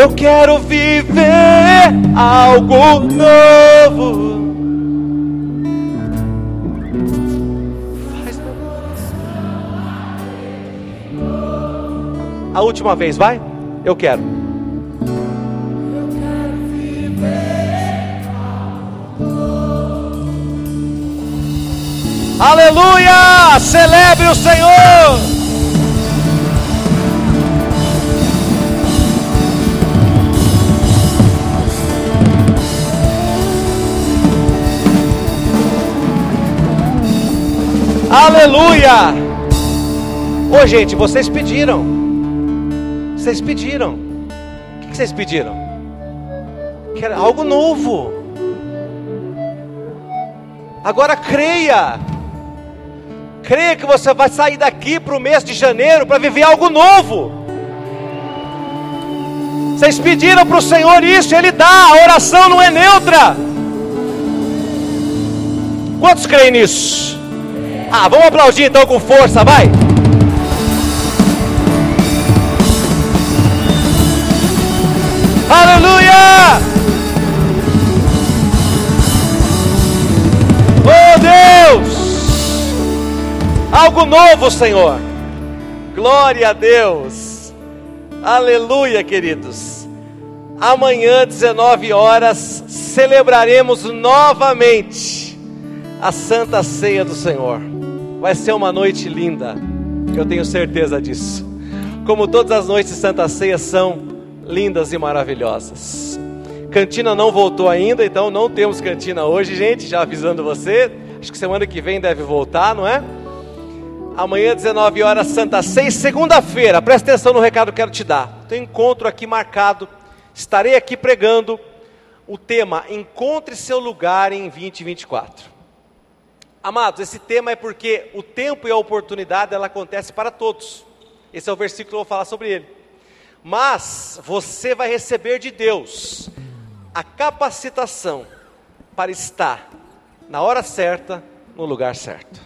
Eu quero viver algo novo. A última vez, vai? Eu quero. Aleluia! Celebre o Senhor! Aleluia! Ô gente, vocês pediram. Vocês pediram. O que vocês pediram? Quer algo novo. Agora creia. Creia que você vai sair daqui para o mês de janeiro para viver algo novo. Vocês pediram para o Senhor isso, Ele dá, a oração não é neutra. Quantos creem nisso? Ah, vamos aplaudir então com força, vai! Aleluia! Oh Deus! Algo novo, Senhor. Glória a Deus. Aleluia, queridos. Amanhã, 19 horas, celebraremos novamente a Santa Ceia do Senhor. Vai ser uma noite linda, eu tenho certeza disso. Como todas as noites de Santa Ceia são lindas e maravilhosas. Cantina não voltou ainda, então não temos cantina hoje, gente, já avisando você. Acho que semana que vem deve voltar, não é? Amanhã, 19 horas, Santa Ceia. Segunda-feira, presta atenção no recado que quero te dar. Tem encontro aqui marcado. Estarei aqui pregando o tema Encontre seu lugar em 2024. Amados, esse tema é porque o tempo e a oportunidade ela acontece para todos. Esse é o versículo que eu vou falar sobre ele. Mas você vai receber de Deus a capacitação para estar na hora certa, no lugar certo.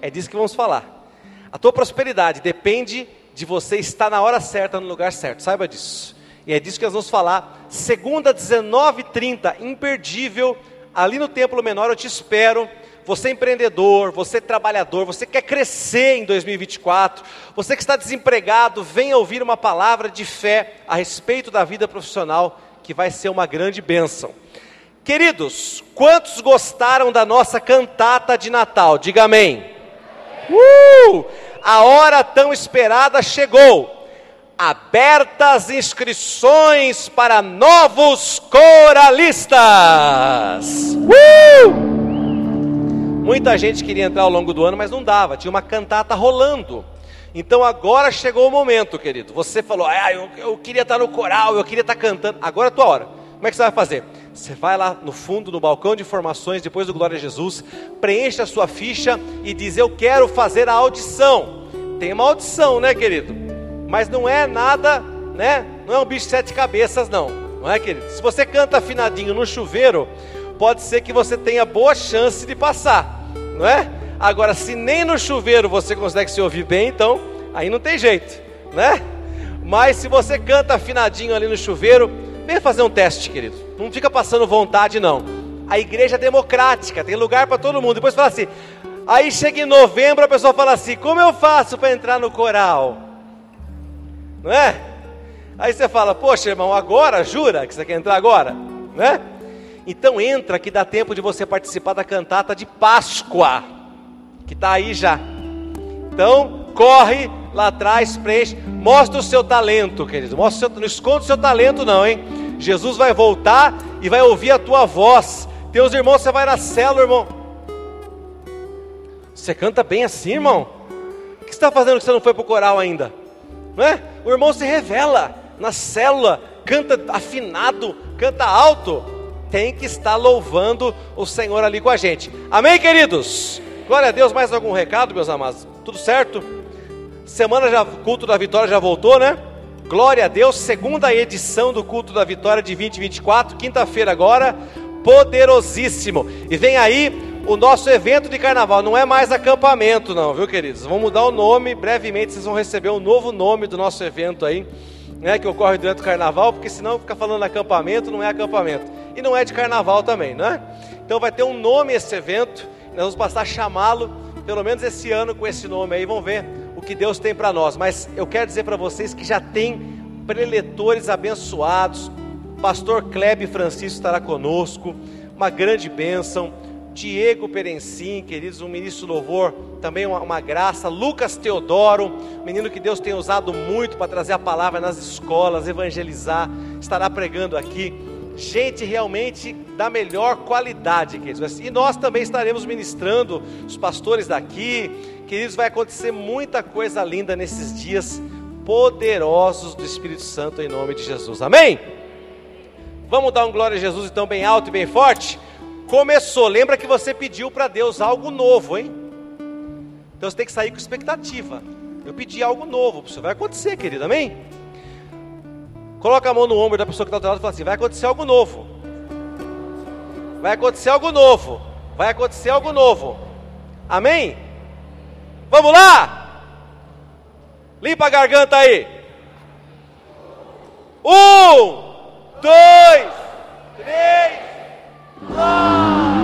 É disso que vamos falar. A tua prosperidade depende de você estar na hora certa, no lugar certo. Saiba disso. E é disso que nós vamos falar. Segunda 19:30, imperdível, ali no templo menor eu te espero você é empreendedor, você é trabalhador, você quer crescer em 2024, você que está desempregado, venha ouvir uma palavra de fé a respeito da vida profissional, que vai ser uma grande bênção. Queridos, quantos gostaram da nossa cantata de Natal? Diga amém. Uh! A hora tão esperada chegou. Abertas inscrições para novos coralistas. Uh! Muita gente queria entrar ao longo do ano, mas não dava, tinha uma cantata rolando. Então agora chegou o momento, querido. Você falou, ah, eu, eu queria estar no coral, eu queria estar cantando. Agora é a tua hora. Como é que você vai fazer? Você vai lá no fundo, no balcão de informações, depois do Glória a Jesus, preenche a sua ficha e diz: Eu quero fazer a audição. Tem uma audição, né, querido? Mas não é nada, né? Não é um bicho de sete cabeças, não. Não é, querido? Se você canta afinadinho no chuveiro, pode ser que você tenha boa chance de passar, não é? Agora, se nem no chuveiro você consegue se ouvir bem, então aí não tem jeito, né? Mas se você canta afinadinho ali no chuveiro, vem fazer um teste, querido. Não fica passando vontade, não. A igreja é democrática, tem lugar para todo mundo. Depois fala assim. Aí chega em novembro, a pessoa fala assim: Como eu faço para entrar no coral? Não é? Aí você fala: Poxa, irmão, agora, jura que você quer entrar agora? Não é? Então entra que dá tempo de você participar da cantata de Páscoa, que está aí já. Então, corre lá atrás, preenche, mostra o seu talento, querido. Mostra seu, não esconde o seu talento, não, hein? Jesus vai voltar e vai ouvir a tua voz. Teus irmãos, você vai na célula, irmão. Você canta bem assim, irmão? O que você está fazendo que você não foi para o coral ainda? Não é? O irmão se revela na célula, canta afinado, canta alto tem que estar louvando o Senhor ali com a gente. Amém, queridos? Glória a Deus. Mais algum recado, meus amados? Tudo certo? Semana já, culto da vitória já voltou, né? Glória a Deus. Segunda edição do culto da vitória de 2024, quinta-feira agora, poderosíssimo. E vem aí o nosso evento de carnaval. Não é mais acampamento, não, viu, queridos? Vamos mudar o nome. Brevemente vocês vão receber um novo nome do nosso evento aí né, que ocorre durante o carnaval, porque senão fica falando acampamento, não é acampamento. E não é de carnaval também, não é? Então vai ter um nome esse evento, nós vamos passar a chamá-lo, pelo menos esse ano, com esse nome aí, vamos ver o que Deus tem para nós. Mas eu quero dizer para vocês que já tem preletores abençoados, pastor Klebe Francisco estará conosco, uma grande bênção. Diego Perencim, queridos, um ministro louvor, também uma, uma, graça. Lucas Teodoro, menino que Deus tem usado muito para trazer a palavra nas escolas, evangelizar, estará pregando aqui. Gente realmente da melhor qualidade, queridos. E nós também estaremos ministrando, os pastores daqui. Queridos, vai acontecer muita coisa linda nesses dias poderosos do Espírito Santo em nome de Jesus. Amém? Vamos dar um glória a Jesus então bem alto e bem forte? Começou. Lembra que você pediu para Deus algo novo, hein? Então você tem que sair com expectativa. Eu pedi algo novo, isso vai acontecer, querido, amém? Coloca a mão no ombro da pessoa que está do lado e fala assim: vai acontecer algo novo. Vai acontecer algo novo. Vai acontecer algo novo. Amém? Vamos lá? Limpa a garganta aí. Um, dois, três. Glória